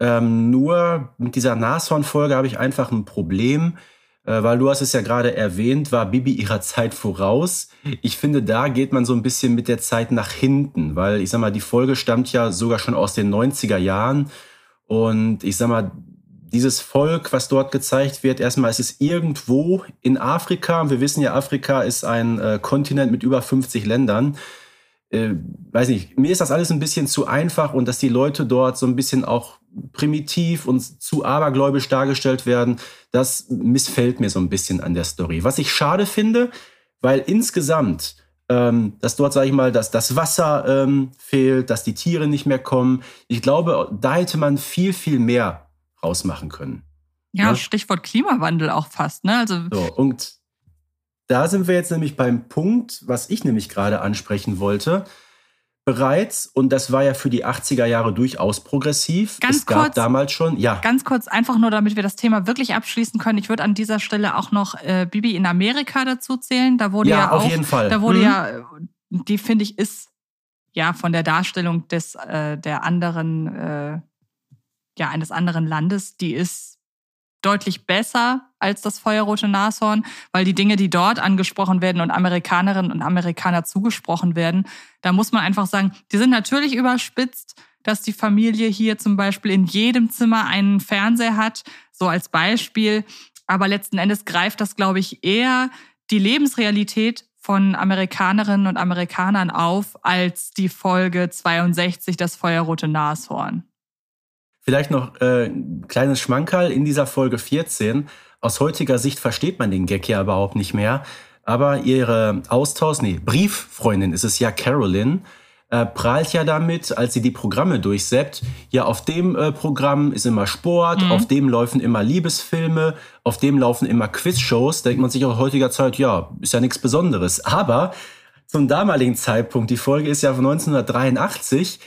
Ähm, nur mit dieser Nashorn-Folge habe ich einfach ein Problem, äh, weil du hast es ja gerade erwähnt, war Bibi ihrer Zeit voraus. Ich finde, da geht man so ein bisschen mit der Zeit nach hinten, weil ich sag mal, die Folge stammt ja sogar schon aus den 90er Jahren. Und ich sag mal, dieses Volk, was dort gezeigt wird, erstmal ist es irgendwo in Afrika. Wir wissen ja, Afrika ist ein äh, Kontinent mit über 50 Ländern. Äh, weiß nicht, mir ist das alles ein bisschen zu einfach und dass die Leute dort so ein bisschen auch primitiv und zu abergläubisch dargestellt werden, das missfällt mir so ein bisschen an der Story. Was ich schade finde, weil insgesamt ähm, dass dort, sage ich mal, dass das Wasser ähm, fehlt, dass die Tiere nicht mehr kommen. Ich glaube, da hätte man viel, viel mehr rausmachen können. Ja, ja? Stichwort Klimawandel auch fast. Ne? Also so, und da sind wir jetzt nämlich beim Punkt, was ich nämlich gerade ansprechen wollte bereits und das war ja für die 80er Jahre durchaus progressiv. Ganz es gab kurz, damals schon, ja. Ganz kurz, einfach nur, damit wir das Thema wirklich abschließen können. Ich würde an dieser Stelle auch noch äh, Bibi in Amerika dazu zählen. Da wurde ja, ja auf auch, jeden Fall. Da wurde hm. ja, die finde ich ist ja von der Darstellung des äh, der anderen, äh, ja eines anderen Landes, die ist deutlich besser als das feuerrote Nashorn, weil die Dinge, die dort angesprochen werden und Amerikanerinnen und Amerikaner zugesprochen werden, da muss man einfach sagen, die sind natürlich überspitzt, dass die Familie hier zum Beispiel in jedem Zimmer einen Fernseher hat, so als Beispiel. Aber letzten Endes greift das, glaube ich, eher die Lebensrealität von Amerikanerinnen und Amerikanern auf als die Folge 62, das feuerrote Nashorn. Vielleicht noch äh, ein kleines Schmankerl in dieser Folge 14. Aus heutiger Sicht versteht man den Gag ja überhaupt nicht mehr. Aber ihre Austausch, nee, Brieffreundin ist es ja, Carolyn, äh, prahlt ja damit, als sie die Programme durchseppt. Ja, auf dem äh, Programm ist immer Sport, mhm. auf dem laufen immer Liebesfilme, auf dem laufen immer Quizshows. Denkt man sich aus heutiger Zeit, ja, ist ja nichts Besonderes. Aber zum damaligen Zeitpunkt, die Folge ist ja von 1983,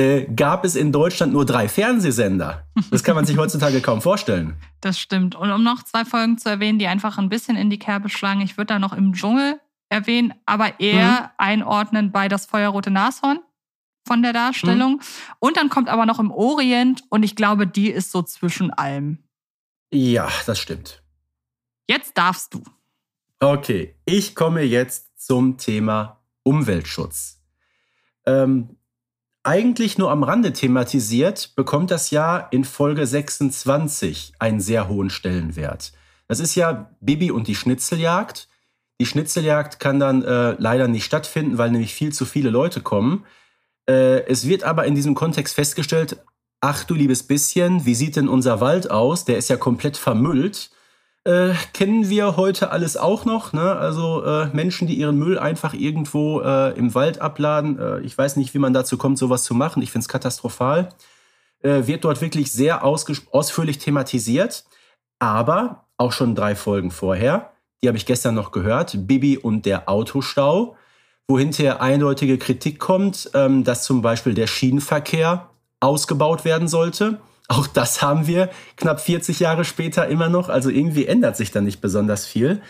äh, gab es in Deutschland nur drei Fernsehsender. Das kann man sich heutzutage kaum vorstellen. Das stimmt. Und um noch zwei Folgen zu erwähnen, die einfach ein bisschen in die Kerbe schlagen, ich würde da noch im Dschungel erwähnen, aber eher mhm. einordnen bei das feuerrote Nashorn von der Darstellung. Mhm. Und dann kommt aber noch im Orient und ich glaube, die ist so zwischen allem. Ja, das stimmt. Jetzt darfst du. Okay, ich komme jetzt zum Thema Umweltschutz. Ähm, eigentlich nur am Rande thematisiert, bekommt das ja in Folge 26 einen sehr hohen Stellenwert. Das ist ja Bibi und die Schnitzeljagd. Die Schnitzeljagd kann dann äh, leider nicht stattfinden, weil nämlich viel zu viele Leute kommen. Äh, es wird aber in diesem Kontext festgestellt, ach du liebes bisschen, wie sieht denn unser Wald aus? Der ist ja komplett vermüllt äh, kennen wir heute alles auch noch. Ne? Also äh, Menschen, die ihren Müll einfach irgendwo äh, im Wald abladen. Äh, ich weiß nicht, wie man dazu kommt, sowas zu machen. Ich finde es katastrophal. Äh, wird dort wirklich sehr ausführlich thematisiert. Aber auch schon drei Folgen vorher, die habe ich gestern noch gehört, Bibi und der Autostau, wo hinterher eindeutige Kritik kommt, ähm, dass zum Beispiel der Schienenverkehr ausgebaut werden sollte. Auch das haben wir knapp 40 Jahre später immer noch. Also irgendwie ändert sich da nicht besonders viel.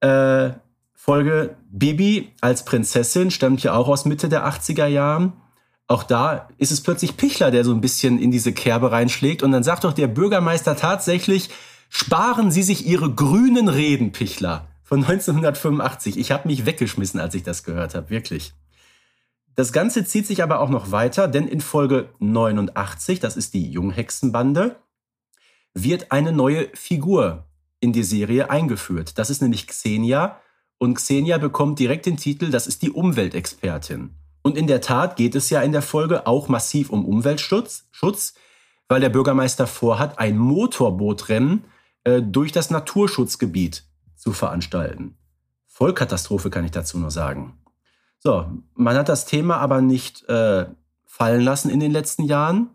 Äh, Folge Bibi als Prinzessin stammt ja auch aus Mitte der 80er Jahren. Auch da ist es plötzlich Pichler, der so ein bisschen in diese Kerbe reinschlägt. Und dann sagt doch der Bürgermeister tatsächlich, sparen Sie sich Ihre grünen Reden, Pichler. Von 1985. Ich habe mich weggeschmissen, als ich das gehört habe, wirklich. Das Ganze zieht sich aber auch noch weiter, denn in Folge 89, das ist die Junghexenbande, wird eine neue Figur in die Serie eingeführt. Das ist nämlich Xenia und Xenia bekommt direkt den Titel, das ist die Umweltexpertin. Und in der Tat geht es ja in der Folge auch massiv um Umweltschutz, Schutz, weil der Bürgermeister vorhat, ein Motorbootrennen äh, durch das Naturschutzgebiet zu veranstalten. Vollkatastrophe kann ich dazu nur sagen. So, man hat das Thema aber nicht äh, fallen lassen in den letzten Jahren.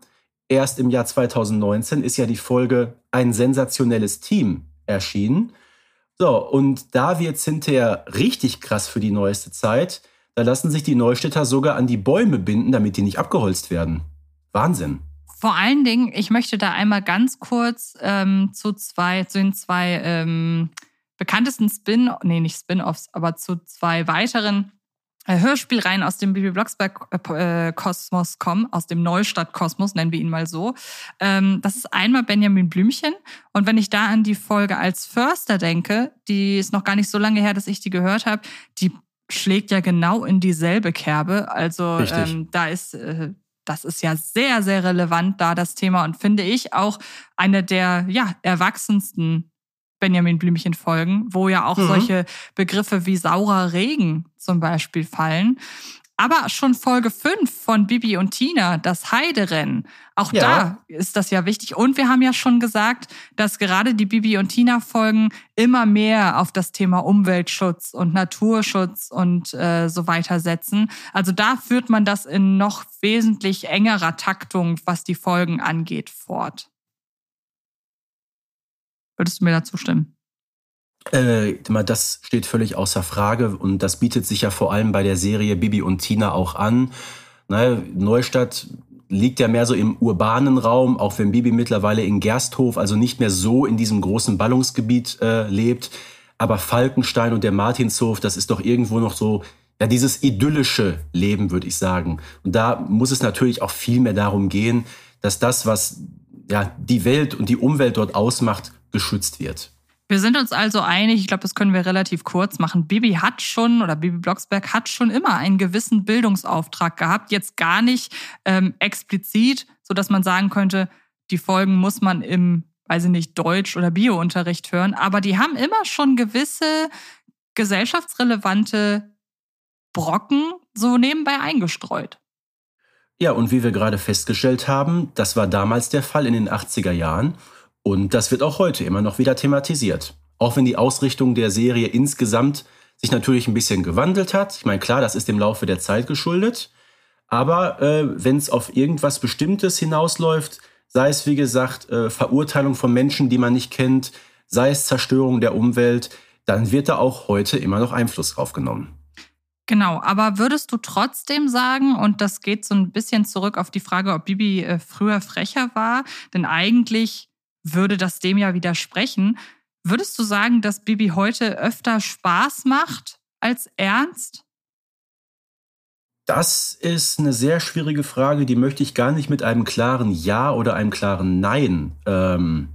Erst im Jahr 2019 ist ja die Folge Ein sensationelles Team erschienen. So, und da wird es hinterher richtig krass für die neueste Zeit. Da lassen sich die Neustädter sogar an die Bäume binden, damit die nicht abgeholzt werden. Wahnsinn. Vor allen Dingen, ich möchte da einmal ganz kurz ähm, zu zwei, zu den zwei ähm, bekanntesten Spin, nee, nicht Spin-offs, aber zu zwei weiteren Hörspielreihen aus dem Bibi Blocksberg-Kosmos äh, kommen, aus dem Neustadt-Kosmos, nennen wir ihn mal so. Ähm, das ist einmal Benjamin Blümchen. Und wenn ich da an die Folge als Förster denke, die ist noch gar nicht so lange her, dass ich die gehört habe, die schlägt ja genau in dieselbe Kerbe. Also ähm, da ist, äh, das ist ja sehr, sehr relevant da das Thema und finde ich auch eine der ja, erwachsensten Benjamin Blümchen folgen, wo ja auch mhm. solche Begriffe wie saurer Regen zum Beispiel fallen. Aber schon Folge 5 von Bibi und Tina, das Heiderennen, auch ja. da ist das ja wichtig. Und wir haben ja schon gesagt, dass gerade die Bibi und Tina Folgen immer mehr auf das Thema Umweltschutz und Naturschutz und äh, so weiter setzen. Also da führt man das in noch wesentlich engerer Taktung, was die Folgen angeht, fort. Würdest du mir dazu stimmen? Äh, das steht völlig außer Frage und das bietet sich ja vor allem bei der Serie Bibi und Tina auch an. Ne, Neustadt liegt ja mehr so im urbanen Raum, auch wenn Bibi mittlerweile in Gersthof, also nicht mehr so in diesem großen Ballungsgebiet äh, lebt. Aber Falkenstein und der Martinshof, das ist doch irgendwo noch so, ja, dieses idyllische Leben, würde ich sagen. Und da muss es natürlich auch viel mehr darum gehen, dass das, was ja, die Welt und die Umwelt dort ausmacht, geschützt wird. Wir sind uns also einig, ich glaube, das können wir relativ kurz machen. Bibi hat schon oder Bibi Blocksberg hat schon immer einen gewissen Bildungsauftrag gehabt, jetzt gar nicht ähm, explizit, so dass man sagen könnte, die Folgen muss man im, weiß ich nicht, Deutsch- oder Biounterricht hören, aber die haben immer schon gewisse gesellschaftsrelevante Brocken so nebenbei eingestreut. Ja, und wie wir gerade festgestellt haben, das war damals der Fall in den 80er Jahren. Und das wird auch heute immer noch wieder thematisiert. Auch wenn die Ausrichtung der Serie insgesamt sich natürlich ein bisschen gewandelt hat. Ich meine, klar, das ist dem Laufe der Zeit geschuldet. Aber äh, wenn es auf irgendwas Bestimmtes hinausläuft, sei es wie gesagt äh, Verurteilung von Menschen, die man nicht kennt, sei es Zerstörung der Umwelt, dann wird da auch heute immer noch Einfluss drauf genommen. Genau, aber würdest du trotzdem sagen, und das geht so ein bisschen zurück auf die Frage, ob Bibi äh, früher frecher war, denn eigentlich würde das dem ja widersprechen. Würdest du sagen, dass Bibi heute öfter Spaß macht als ernst? Das ist eine sehr schwierige Frage, die möchte ich gar nicht mit einem klaren Ja oder einem klaren Nein ähm,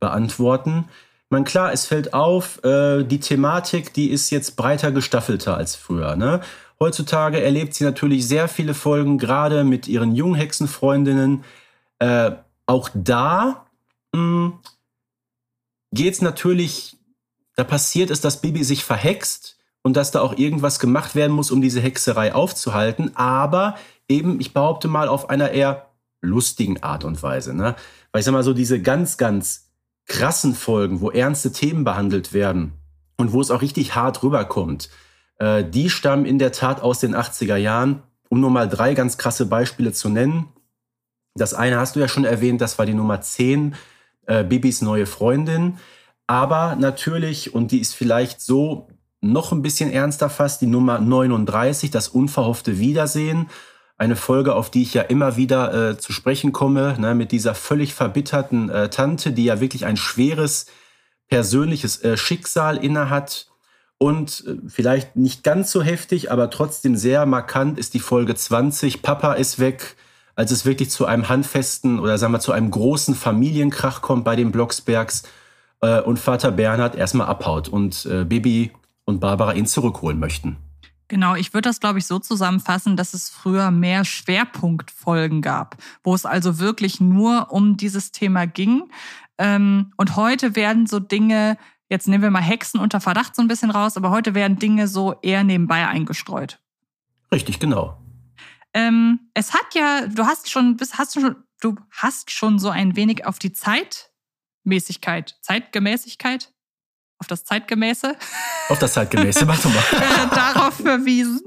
beantworten. Ich meine, klar, es fällt auf, äh, die Thematik, die ist jetzt breiter gestaffelter als früher. Ne? Heutzutage erlebt sie natürlich sehr viele Folgen, gerade mit ihren Junghexenfreundinnen. Äh, auch da geht es natürlich, da passiert es, dass Bibi sich verhext und dass da auch irgendwas gemacht werden muss, um diese Hexerei aufzuhalten. Aber eben, ich behaupte mal, auf einer eher lustigen Art und Weise. Ne? Weil ich sag mal so, diese ganz, ganz krassen Folgen, wo ernste Themen behandelt werden und wo es auch richtig hart rüberkommt, äh, die stammen in der Tat aus den 80er Jahren. Um nur mal drei ganz krasse Beispiele zu nennen. Das eine hast du ja schon erwähnt, das war die Nummer 10 äh, Bibis neue Freundin. Aber natürlich, und die ist vielleicht so noch ein bisschen ernster fast, die Nummer 39, das unverhoffte Wiedersehen. Eine Folge, auf die ich ja immer wieder äh, zu sprechen komme, ne, mit dieser völlig verbitterten äh, Tante, die ja wirklich ein schweres persönliches äh, Schicksal innehat. Und äh, vielleicht nicht ganz so heftig, aber trotzdem sehr markant ist die Folge 20, Papa ist weg als es wirklich zu einem handfesten oder sagen wir zu einem großen Familienkrach kommt bei den Blocksbergs äh, und Vater Bernhard erstmal abhaut und äh, Bibi und Barbara ihn zurückholen möchten. Genau, ich würde das, glaube ich, so zusammenfassen, dass es früher mehr Schwerpunktfolgen gab, wo es also wirklich nur um dieses Thema ging. Ähm, und heute werden so Dinge, jetzt nehmen wir mal Hexen unter Verdacht so ein bisschen raus, aber heute werden Dinge so eher nebenbei eingestreut. Richtig, genau. Ähm, es hat ja, du hast schon, hast du schon, du hast schon so ein wenig auf die Zeitmäßigkeit, Zeitgemäßigkeit, auf das Zeitgemäße. Auf das Zeitgemäße, mach doch mal. Äh, darauf verwiesen.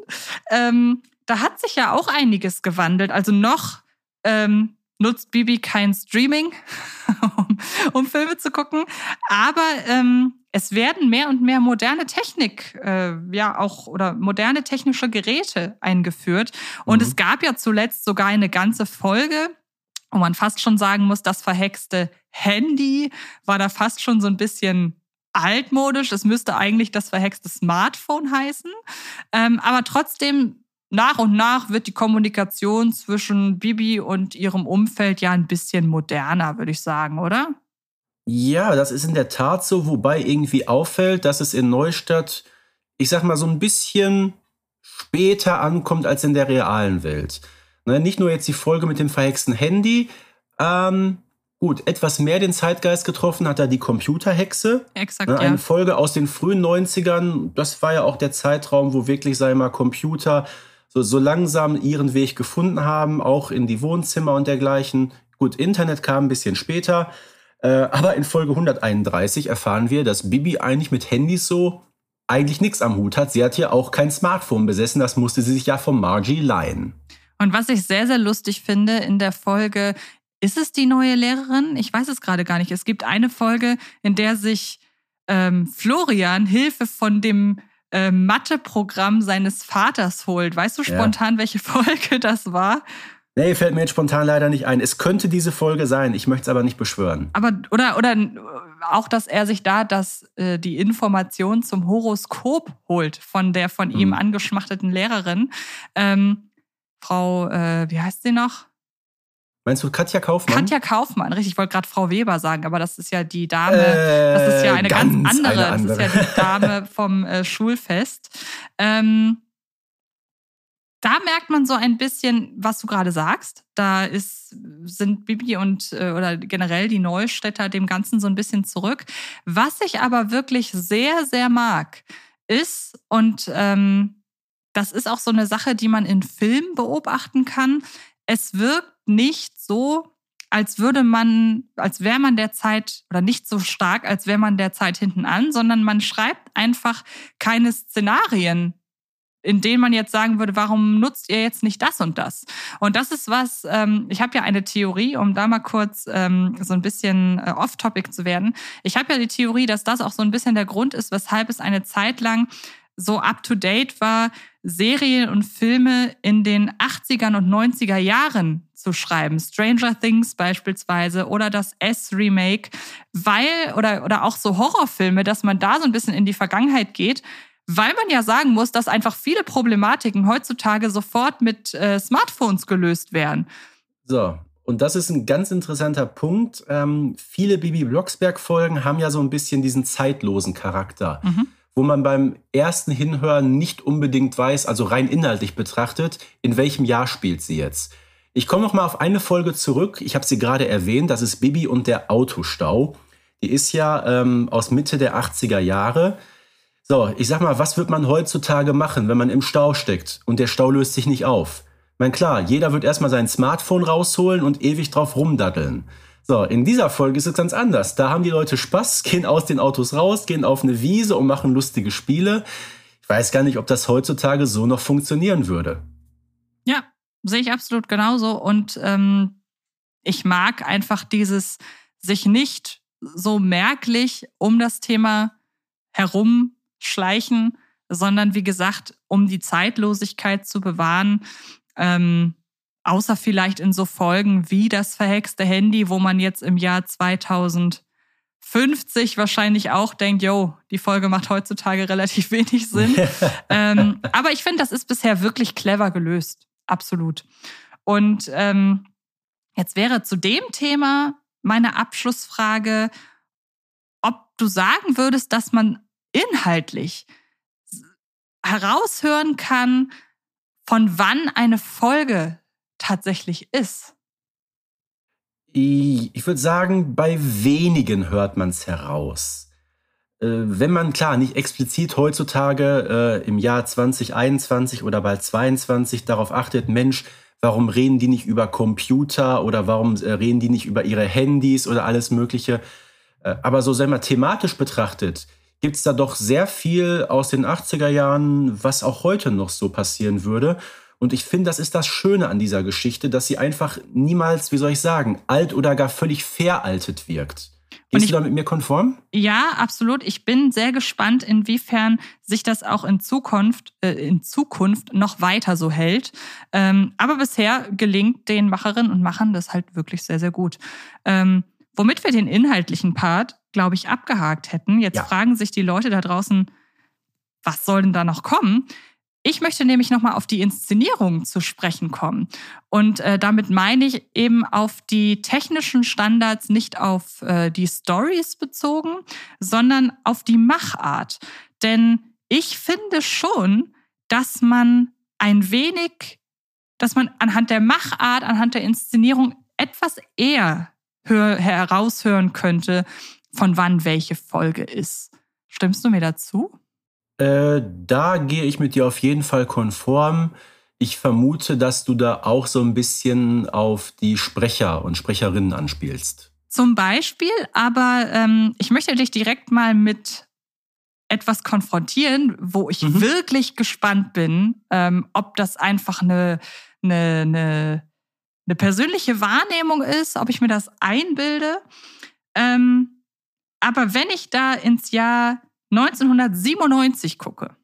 Ähm, da hat sich ja auch einiges gewandelt. Also noch ähm, nutzt Bibi kein Streaming, um, um, Filme zu gucken. Aber ähm, es werden mehr und mehr moderne Technik, äh, ja auch oder moderne technische Geräte eingeführt. Und mhm. es gab ja zuletzt sogar eine ganze Folge, wo man fast schon sagen muss, das verhexte Handy war da fast schon so ein bisschen altmodisch. Es müsste eigentlich das verhexte Smartphone heißen. Ähm, aber trotzdem, nach und nach wird die Kommunikation zwischen Bibi und ihrem Umfeld ja ein bisschen moderner, würde ich sagen, oder? Ja, das ist in der Tat so, wobei irgendwie auffällt, dass es in Neustadt, ich sag mal, so ein bisschen später ankommt als in der realen Welt. Ne, nicht nur jetzt die Folge mit dem verhexten Handy, ähm, gut, etwas mehr den Zeitgeist getroffen hat da die Computerhexe. Exakt, ne, Eine ja. Folge aus den frühen 90ern, das war ja auch der Zeitraum, wo wirklich, sei mal, Computer so, so langsam ihren Weg gefunden haben, auch in die Wohnzimmer und dergleichen. Gut, Internet kam ein bisschen später, aber in Folge 131 erfahren wir, dass Bibi eigentlich mit Handys so eigentlich nichts am Hut hat. Sie hat hier auch kein Smartphone besessen, das musste sie sich ja von Margie leihen. Und was ich sehr, sehr lustig finde in der Folge, ist es die neue Lehrerin? Ich weiß es gerade gar nicht. Es gibt eine Folge, in der sich ähm, Florian Hilfe von dem äh, Matheprogramm seines Vaters holt. Weißt du spontan, ja. welche Folge das war? Nee, fällt mir jetzt spontan leider nicht ein. Es könnte diese Folge sein, ich möchte es aber nicht beschwören. Aber, oder, oder auch, dass er sich da das, äh, die Information zum Horoskop holt von der von hm. ihm angeschmachteten Lehrerin. Ähm, Frau, äh, wie heißt sie noch? Meinst du Katja Kaufmann? Katja Kaufmann, richtig. Ich wollte gerade Frau Weber sagen, aber das ist ja die Dame, äh, das ist ja eine ganz, ganz andere, eine andere, Das ist ja die Dame vom äh, Schulfest. Ähm, da merkt man so ein bisschen, was du gerade sagst. Da ist, sind Bibi und äh, oder generell die Neustädter dem Ganzen so ein bisschen zurück. Was ich aber wirklich sehr, sehr mag, ist, und ähm, das ist auch so eine Sache, die man in Filmen beobachten kann, es wirkt nicht so, als würde man, als wäre man der Zeit oder nicht so stark, als wäre man der Zeit hinten an, sondern man schreibt einfach keine Szenarien in denen man jetzt sagen würde, warum nutzt ihr jetzt nicht das und das? Und das ist was, ähm, ich habe ja eine Theorie, um da mal kurz ähm, so ein bisschen äh, off-topic zu werden. Ich habe ja die Theorie, dass das auch so ein bisschen der Grund ist, weshalb es eine Zeit lang so up-to-date war, Serien und Filme in den 80ern und 90er Jahren zu schreiben. Stranger Things beispielsweise oder das S-Remake, weil, oder, oder auch so Horrorfilme, dass man da so ein bisschen in die Vergangenheit geht, weil man ja sagen muss, dass einfach viele Problematiken heutzutage sofort mit äh, Smartphones gelöst werden. So, und das ist ein ganz interessanter Punkt. Ähm, viele Bibi Blocksberg-Folgen haben ja so ein bisschen diesen zeitlosen Charakter, mhm. wo man beim ersten Hinhören nicht unbedingt weiß, also rein inhaltlich betrachtet, in welchem Jahr spielt sie jetzt. Ich komme noch mal auf eine Folge zurück. Ich habe sie gerade erwähnt. Das ist Bibi und der Autostau. Die ist ja ähm, aus Mitte der 80er Jahre. So, ich sag mal, was wird man heutzutage machen, wenn man im Stau steckt und der Stau löst sich nicht auf? Ich meine, klar, jeder wird erstmal sein Smartphone rausholen und ewig drauf rumdaddeln. So, in dieser Folge ist es ganz anders. Da haben die Leute Spaß, gehen aus den Autos raus, gehen auf eine Wiese und machen lustige Spiele. Ich weiß gar nicht, ob das heutzutage so noch funktionieren würde. Ja, sehe ich absolut genauso. Und ähm, ich mag einfach dieses sich nicht so merklich um das Thema herum schleichen, sondern wie gesagt, um die Zeitlosigkeit zu bewahren, ähm, außer vielleicht in so Folgen wie das verhexte Handy, wo man jetzt im Jahr 2050 wahrscheinlich auch denkt, yo, die Folge macht heutzutage relativ wenig Sinn. ähm, aber ich finde, das ist bisher wirklich clever gelöst. Absolut. Und ähm, jetzt wäre zu dem Thema meine Abschlussfrage, ob du sagen würdest, dass man inhaltlich heraushören kann, von wann eine Folge tatsächlich ist? Ich würde sagen, bei wenigen hört man es heraus. Äh, wenn man klar nicht explizit heutzutage äh, im Jahr 2021 oder bald 22 darauf achtet, Mensch, warum reden die nicht über Computer oder warum äh, reden die nicht über ihre Handys oder alles Mögliche. Äh, aber so, sei mal, thematisch betrachtet, gibt es da doch sehr viel aus den 80er Jahren, was auch heute noch so passieren würde. Und ich finde, das ist das Schöne an dieser Geschichte, dass sie einfach niemals, wie soll ich sagen, alt oder gar völlig veraltet wirkt. Gehst ich, du da mit mir konform? Ja, absolut. Ich bin sehr gespannt, inwiefern sich das auch in Zukunft, äh, in Zukunft noch weiter so hält. Ähm, aber bisher gelingt den Macherinnen und Machern das halt wirklich sehr, sehr gut. Ähm, womit wir den inhaltlichen Part glaube ich, abgehakt hätten. Jetzt ja. fragen sich die Leute da draußen, was soll denn da noch kommen? Ich möchte nämlich nochmal auf die Inszenierung zu sprechen kommen. Und äh, damit meine ich eben auf die technischen Standards, nicht auf äh, die Stories bezogen, sondern auf die Machart. Denn ich finde schon, dass man ein wenig, dass man anhand der Machart, anhand der Inszenierung etwas eher heraushören könnte, von wann welche Folge ist. Stimmst du mir dazu? Äh, da gehe ich mit dir auf jeden Fall konform. ich vermute, dass du da auch so ein bisschen auf die Sprecher und Sprecherinnen anspielst. Zum Beispiel, aber ähm, ich möchte dich direkt mal mit etwas konfrontieren, wo ich mhm. wirklich gespannt bin, ähm, ob das einfach eine, eine, eine, eine, persönliche Wahrnehmung ist, ob ich mir das einbilde. Ähm, aber wenn ich da ins Jahr 1997 gucke,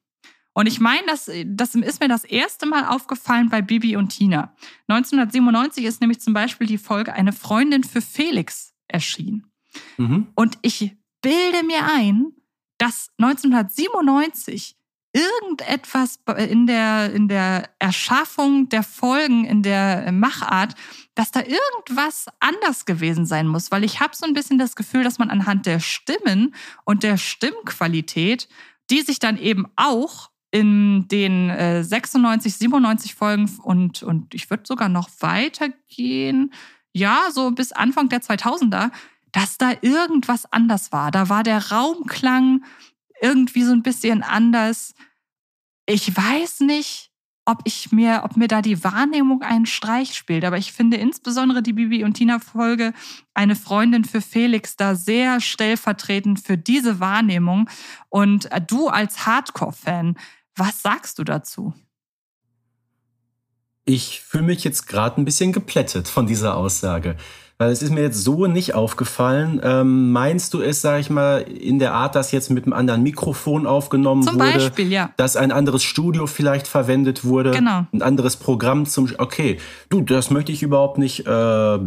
und ich meine, das, das ist mir das erste Mal aufgefallen bei Bibi und Tina. 1997 ist nämlich zum Beispiel die Folge Eine Freundin für Felix erschienen. Mhm. Und ich bilde mir ein, dass 1997 irgendetwas in der, in der Erschaffung der Folgen, in der Machart, dass da irgendwas anders gewesen sein muss, weil ich habe so ein bisschen das Gefühl, dass man anhand der Stimmen und der Stimmqualität, die sich dann eben auch in den äh, 96, 97 Folgen und, und ich würde sogar noch weitergehen, ja, so bis Anfang der 2000er, dass da irgendwas anders war. Da war der Raumklang irgendwie so ein bisschen anders. Ich weiß nicht, ob ich mir, ob mir da die Wahrnehmung einen Streich spielt, aber ich finde insbesondere die Bibi und Tina Folge eine Freundin für Felix da sehr stellvertretend für diese Wahrnehmung. Und äh, du als Hardcore-Fan, was sagst du dazu? Ich fühle mich jetzt gerade ein bisschen geplättet von dieser Aussage. Weil es ist mir jetzt so nicht aufgefallen. Ähm, meinst du es, sag ich mal, in der Art, dass jetzt mit einem anderen Mikrofon aufgenommen zum wurde? Zum Beispiel, ja. Dass ein anderes Studio vielleicht verwendet wurde? Genau. Ein anderes Programm zum... Okay, du, das möchte ich überhaupt nicht äh,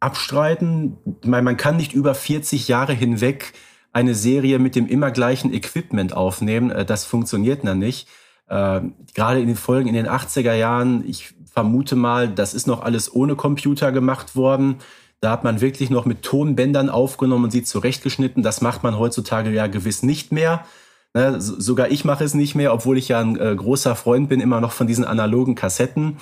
abstreiten. Meine, man kann nicht über 40 Jahre hinweg eine Serie mit dem immer gleichen Equipment aufnehmen. Äh, das funktioniert dann nicht. Äh, gerade in den Folgen in den 80er Jahren, ich vermute mal, das ist noch alles ohne Computer gemacht worden. Da hat man wirklich noch mit Tonbändern aufgenommen und sie zurechtgeschnitten. Das macht man heutzutage ja gewiss nicht mehr. Ne, sogar ich mache es nicht mehr, obwohl ich ja ein äh, großer Freund bin, immer noch von diesen analogen Kassetten.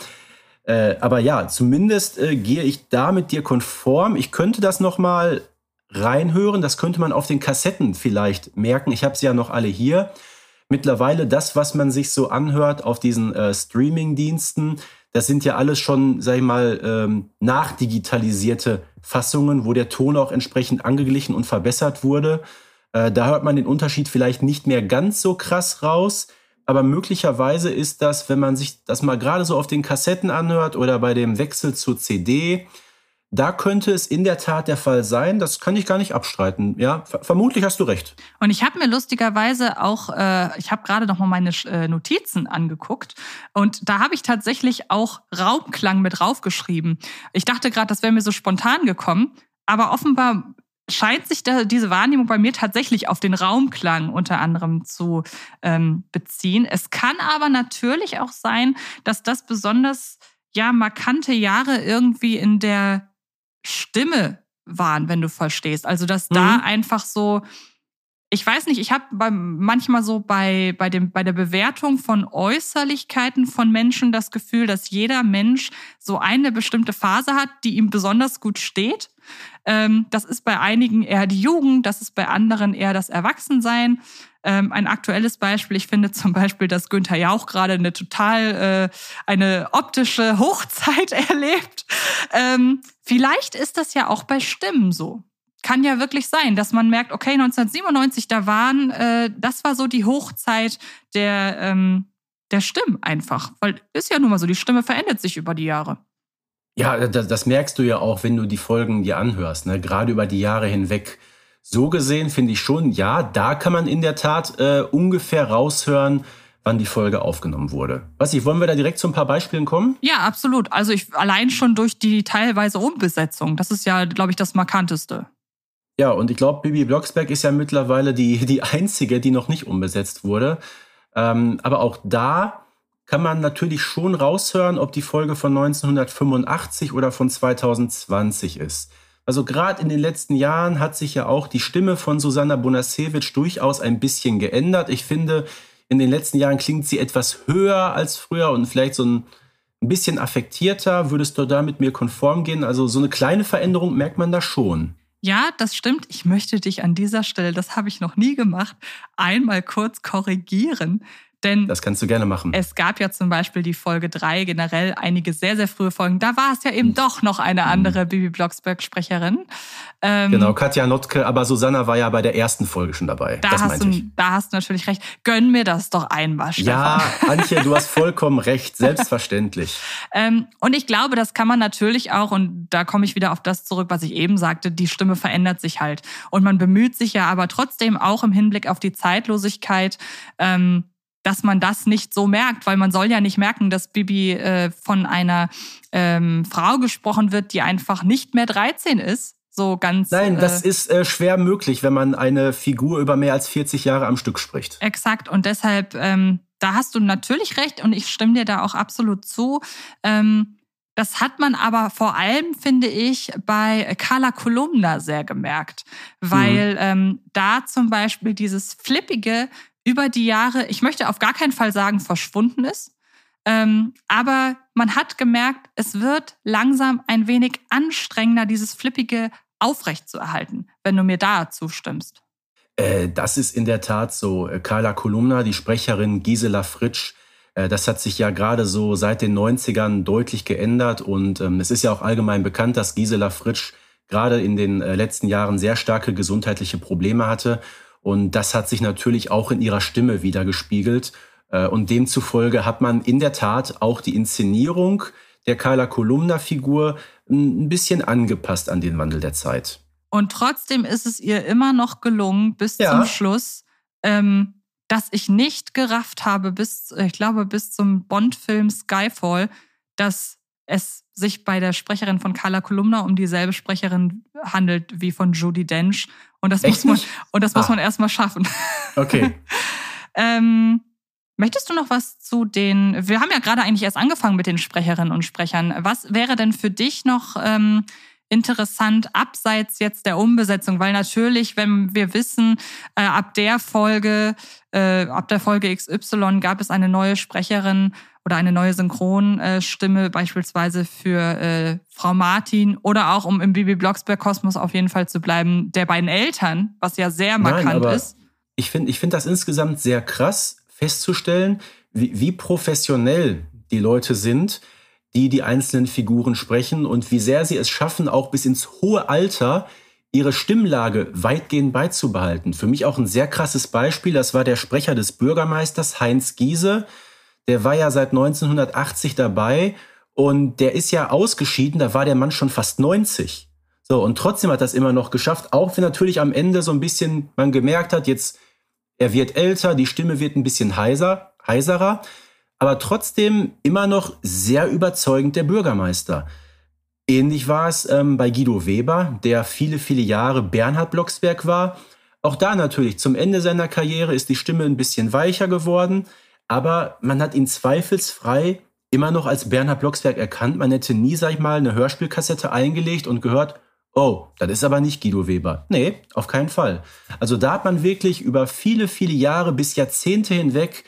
Äh, aber ja, zumindest äh, gehe ich da mit dir konform. Ich könnte das noch mal reinhören. Das könnte man auf den Kassetten vielleicht merken. Ich habe sie ja noch alle hier. Mittlerweile das, was man sich so anhört auf diesen äh, Streaming-Diensten, das sind ja alles schon, sag ich mal, ähm, nachdigitalisierte Fassungen, wo der Ton auch entsprechend angeglichen und verbessert wurde. Äh, da hört man den Unterschied vielleicht nicht mehr ganz so krass raus. Aber möglicherweise ist das, wenn man sich das mal gerade so auf den Kassetten anhört oder bei dem Wechsel zur CD, da könnte es in der Tat der Fall sein. Das kann ich gar nicht abstreiten. Ja, vermutlich hast du recht. Und ich habe mir lustigerweise auch, äh, ich habe gerade noch mal meine äh, Notizen angeguckt und da habe ich tatsächlich auch Raumklang mit draufgeschrieben. Ich dachte gerade, das wäre mir so spontan gekommen, aber offenbar scheint sich da diese Wahrnehmung bei mir tatsächlich auf den Raumklang unter anderem zu ähm, beziehen. Es kann aber natürlich auch sein, dass das besonders ja markante Jahre irgendwie in der Stimme waren, wenn du verstehst. Also, dass mhm. da einfach so, ich weiß nicht, ich habe manchmal so bei, bei, dem, bei der Bewertung von Äußerlichkeiten von Menschen das Gefühl, dass jeder Mensch so eine bestimmte Phase hat, die ihm besonders gut steht. Ähm, das ist bei einigen eher die Jugend, das ist bei anderen eher das Erwachsensein. Ähm, ein aktuelles Beispiel, ich finde zum Beispiel, dass Günther Jauch gerade eine total, äh, eine optische Hochzeit erlebt. Ähm, vielleicht ist das ja auch bei Stimmen so. Kann ja wirklich sein, dass man merkt, okay, 1997, da waren, äh, das war so die Hochzeit der, ähm, der Stimmen einfach. Weil ist ja nun mal so, die Stimme verändert sich über die Jahre. Ja, das, das merkst du ja auch, wenn du die Folgen dir anhörst, ne? gerade über die Jahre hinweg so gesehen finde ich schon, ja, da kann man in der Tat äh, ungefähr raushören, wann die Folge aufgenommen wurde. Was ich, wollen wir da direkt zu ein paar Beispielen kommen? Ja, absolut. Also ich allein schon durch die teilweise Umbesetzung. Das ist ja, glaube ich, das markanteste. Ja, und ich glaube, Bibi Blocksberg ist ja mittlerweile die, die einzige, die noch nicht umbesetzt wurde. Ähm, aber auch da kann man natürlich schon raushören, ob die Folge von 1985 oder von 2020 ist. Also gerade in den letzten Jahren hat sich ja auch die Stimme von Susanna Bonasewicz durchaus ein bisschen geändert. Ich finde, in den letzten Jahren klingt sie etwas höher als früher und vielleicht so ein, ein bisschen affektierter. Würdest du da mit mir konform gehen? Also so eine kleine Veränderung merkt man da schon. Ja, das stimmt. Ich möchte dich an dieser Stelle, das habe ich noch nie gemacht, einmal kurz korrigieren. Denn das kannst du gerne machen. Es gab ja zum Beispiel die Folge 3, generell einige sehr, sehr frühe Folgen. Da war es ja eben mhm. doch noch eine andere mhm. Bibi Blocksberg-Sprecherin. Ähm, genau, Katja Notke, aber Susanna war ja bei der ersten Folge schon dabei. Da, das hast, du, ich. da hast du natürlich recht. Gönn mir das doch einmal, Stefan. Ja, Antje, du hast vollkommen recht, selbstverständlich. ähm, und ich glaube, das kann man natürlich auch, und da komme ich wieder auf das zurück, was ich eben sagte, die Stimme verändert sich halt. Und man bemüht sich ja aber trotzdem auch im Hinblick auf die Zeitlosigkeit, ähm, dass man das nicht so merkt, weil man soll ja nicht merken, dass Bibi äh, von einer ähm, Frau gesprochen wird, die einfach nicht mehr 13 ist. So ganz. Nein, das äh, ist äh, schwer möglich, wenn man eine Figur über mehr als 40 Jahre am Stück spricht. Exakt. Und deshalb, ähm, da hast du natürlich recht und ich stimme dir da auch absolut zu. Ähm, das hat man aber vor allem, finde ich, bei Carla Kolumna sehr gemerkt, weil mhm. ähm, da zum Beispiel dieses flippige über die Jahre, ich möchte auf gar keinen Fall sagen, verschwunden ist. Ähm, aber man hat gemerkt, es wird langsam ein wenig anstrengender, dieses Flippige aufrechtzuerhalten, wenn du mir da zustimmst. Äh, das ist in der Tat so. Äh, Carla Kolumna, die Sprecherin Gisela Fritsch, äh, das hat sich ja gerade so seit den 90ern deutlich geändert und ähm, es ist ja auch allgemein bekannt, dass Gisela Fritsch gerade in den äh, letzten Jahren sehr starke gesundheitliche Probleme hatte und das hat sich natürlich auch in ihrer Stimme wieder gespiegelt. Äh, und demzufolge hat man in der Tat auch die Inszenierung der Carla Kolumna-Figur ein bisschen angepasst an den Wandel der Zeit. Und trotzdem ist es ihr immer noch gelungen, bis ja. zum Schluss, ähm, dass ich nicht gerafft habe, bis, ich glaube, bis zum Bond-Film Skyfall, dass es sich bei der Sprecherin von Carla Kolumna um dieselbe Sprecherin handelt wie von Judy Dench. Und das Echt muss man, und das ah. muss man erstmal schaffen. Okay. ähm, möchtest du noch was zu den, wir haben ja gerade eigentlich erst angefangen mit den Sprecherinnen und Sprechern. Was wäre denn für dich noch ähm, interessant abseits jetzt der Umbesetzung? Weil natürlich, wenn wir wissen, äh, ab der Folge, äh, ab der Folge XY gab es eine neue Sprecherin oder eine neue Synchronstimme beispielsweise für äh, Frau Martin oder auch, um im Bibi Blocksberg-Kosmos auf jeden Fall zu bleiben, der beiden Eltern, was ja sehr markant Nein, ist. Ich finde ich find das insgesamt sehr krass festzustellen, wie, wie professionell die Leute sind, die die einzelnen Figuren sprechen und wie sehr sie es schaffen, auch bis ins hohe Alter ihre Stimmlage weitgehend beizubehalten. Für mich auch ein sehr krasses Beispiel, das war der Sprecher des Bürgermeisters Heinz Giese, der war ja seit 1980 dabei und der ist ja ausgeschieden, da war der Mann schon fast 90. So, und trotzdem hat das immer noch geschafft, auch wenn natürlich am Ende so ein bisschen man gemerkt hat, jetzt, er wird älter, die Stimme wird ein bisschen heiser, heiserer, aber trotzdem immer noch sehr überzeugend der Bürgermeister. Ähnlich war es ähm, bei Guido Weber, der viele, viele Jahre Bernhard Blocksberg war. Auch da natürlich, zum Ende seiner Karriere ist die Stimme ein bisschen weicher geworden aber man hat ihn zweifelsfrei immer noch als Bernhard Blocksberg erkannt. Man hätte nie, sag ich mal, eine Hörspielkassette eingelegt und gehört, oh, das ist aber nicht Guido Weber. Nee, auf keinen Fall. Also da hat man wirklich über viele, viele Jahre bis Jahrzehnte hinweg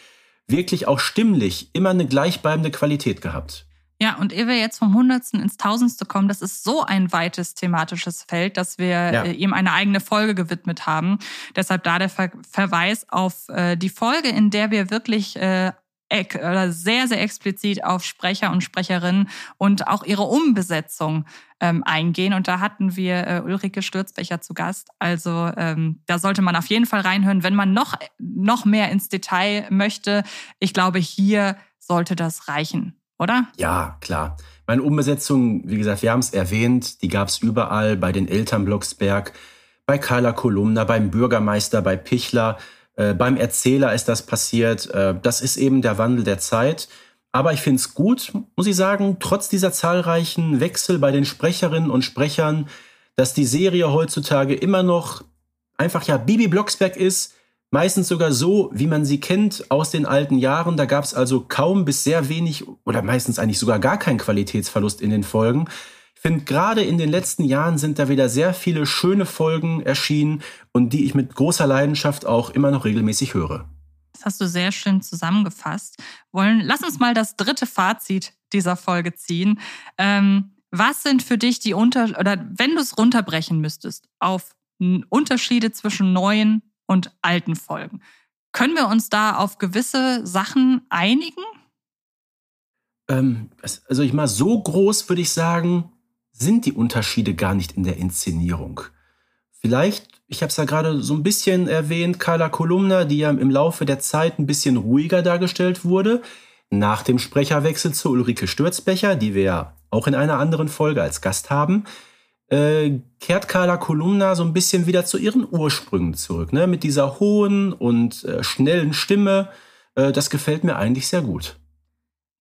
wirklich auch stimmlich immer eine gleichbleibende Qualität gehabt. Ja, und ehe wir jetzt vom Hundertsten ins Tausendste kommen, das ist so ein weites thematisches Feld, dass wir ja. äh, ihm eine eigene Folge gewidmet haben. Deshalb da der Ver Verweis auf äh, die Folge, in der wir wirklich äh, oder sehr, sehr explizit auf Sprecher und Sprecherinnen und auch ihre Umbesetzung ähm, eingehen. Und da hatten wir äh, Ulrike Stürzbecher zu Gast. Also ähm, da sollte man auf jeden Fall reinhören, wenn man noch, noch mehr ins Detail möchte. Ich glaube, hier sollte das reichen oder? Ja, klar. Meine Umbesetzung, wie gesagt, wir haben es erwähnt, die gab es überall, bei den Eltern Blocksberg, bei Carla Kolumna, beim Bürgermeister, bei Pichler, äh, beim Erzähler ist das passiert. Äh, das ist eben der Wandel der Zeit. Aber ich finde es gut, muss ich sagen, trotz dieser zahlreichen Wechsel bei den Sprecherinnen und Sprechern, dass die Serie heutzutage immer noch einfach ja Bibi Blocksberg ist, Meistens sogar so, wie man sie kennt aus den alten Jahren. Da gab es also kaum bis sehr wenig oder meistens eigentlich sogar gar keinen Qualitätsverlust in den Folgen. Ich finde, gerade in den letzten Jahren sind da wieder sehr viele schöne Folgen erschienen und die ich mit großer Leidenschaft auch immer noch regelmäßig höre. Das hast du sehr schön zusammengefasst. Wollen, lass uns mal das dritte Fazit dieser Folge ziehen. Ähm, was sind für dich die Unter oder wenn du es runterbrechen müsstest auf Unterschiede zwischen neuen und alten Folgen. Können wir uns da auf gewisse Sachen einigen? Ähm, also ich mal so groß würde ich sagen, sind die Unterschiede gar nicht in der Inszenierung. Vielleicht, ich habe es ja gerade so ein bisschen erwähnt, Carla Kolumna, die ja im Laufe der Zeit ein bisschen ruhiger dargestellt wurde. Nach dem Sprecherwechsel zu Ulrike Stürzbecher, die wir ja auch in einer anderen Folge als Gast haben, äh, kehrt Carla Kolumna so ein bisschen wieder zu ihren Ursprüngen zurück. Ne? Mit dieser hohen und äh, schnellen Stimme. Äh, das gefällt mir eigentlich sehr gut.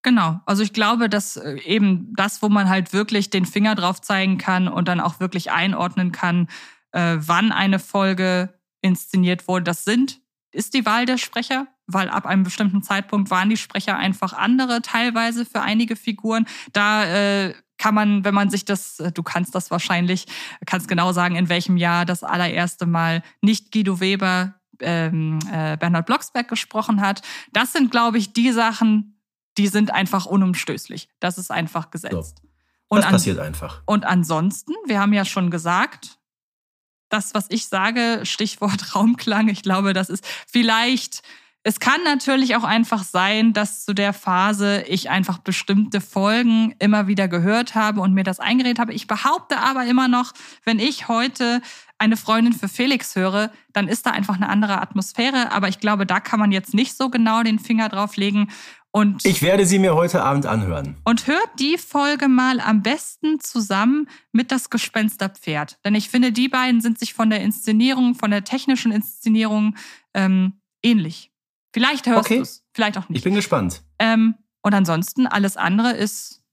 Genau, also ich glaube, dass äh, eben das, wo man halt wirklich den Finger drauf zeigen kann und dann auch wirklich einordnen kann, äh, wann eine Folge inszeniert wurde. Das sind, ist die Wahl der Sprecher, weil ab einem bestimmten Zeitpunkt waren die Sprecher einfach andere, teilweise für einige Figuren. Da äh, kann man, wenn man sich das, äh, du kannst das wahrscheinlich, kannst genau sagen, in welchem Jahr das allererste Mal nicht Guido Weber ähm, äh, Bernhard Blocksberg gesprochen hat. Das sind, glaube ich, die Sachen, die sind einfach unumstößlich. Das ist einfach gesetzt. So. Das passiert einfach. Und ansonsten, wir haben ja schon gesagt, das, was ich sage, Stichwort Raumklang, ich glaube, das ist vielleicht, es kann natürlich auch einfach sein, dass zu der Phase ich einfach bestimmte Folgen immer wieder gehört habe und mir das eingeredet habe. Ich behaupte aber immer noch, wenn ich heute eine Freundin für Felix höre, dann ist da einfach eine andere Atmosphäre. Aber ich glaube, da kann man jetzt nicht so genau den Finger drauf legen. Und ich werde sie mir heute Abend anhören. Und hört die Folge mal am besten zusammen mit das Gespensterpferd. Denn ich finde, die beiden sind sich von der Inszenierung, von der technischen Inszenierung ähm, ähnlich. Vielleicht hörst okay. du es, vielleicht auch nicht. Ich bin gespannt. Ähm, und ansonsten, alles andere ist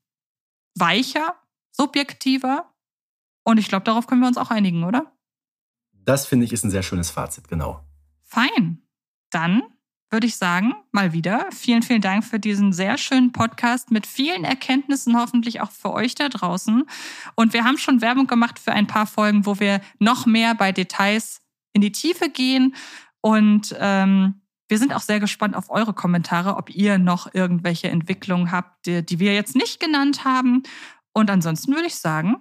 weicher, subjektiver. Und ich glaube, darauf können wir uns auch einigen, oder? Das finde ich ist ein sehr schönes Fazit, genau. Fein. Dann würde ich sagen, mal wieder. Vielen, vielen Dank für diesen sehr schönen Podcast mit vielen Erkenntnissen, hoffentlich auch für euch da draußen. Und wir haben schon Werbung gemacht für ein paar Folgen, wo wir noch mehr bei Details in die Tiefe gehen. Und ähm, wir sind auch sehr gespannt auf eure Kommentare, ob ihr noch irgendwelche Entwicklungen habt, die, die wir jetzt nicht genannt haben. Und ansonsten würde ich sagen,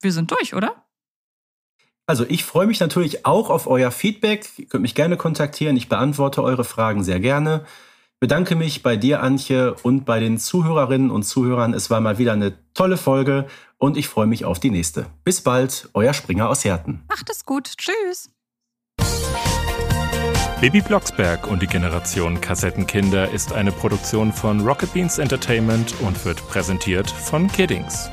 wir sind durch, oder? Also ich freue mich natürlich auch auf euer Feedback. Ihr könnt mich gerne kontaktieren. Ich beantworte eure Fragen sehr gerne. Bedanke mich bei dir, Antje, und bei den Zuhörerinnen und Zuhörern. Es war mal wieder eine tolle Folge und ich freue mich auf die nächste. Bis bald, euer Springer aus Herten. Macht es gut. Tschüss. Baby Blocksberg und die Generation Kassettenkinder ist eine Produktion von Rocket Beans Entertainment und wird präsentiert von Kiddings.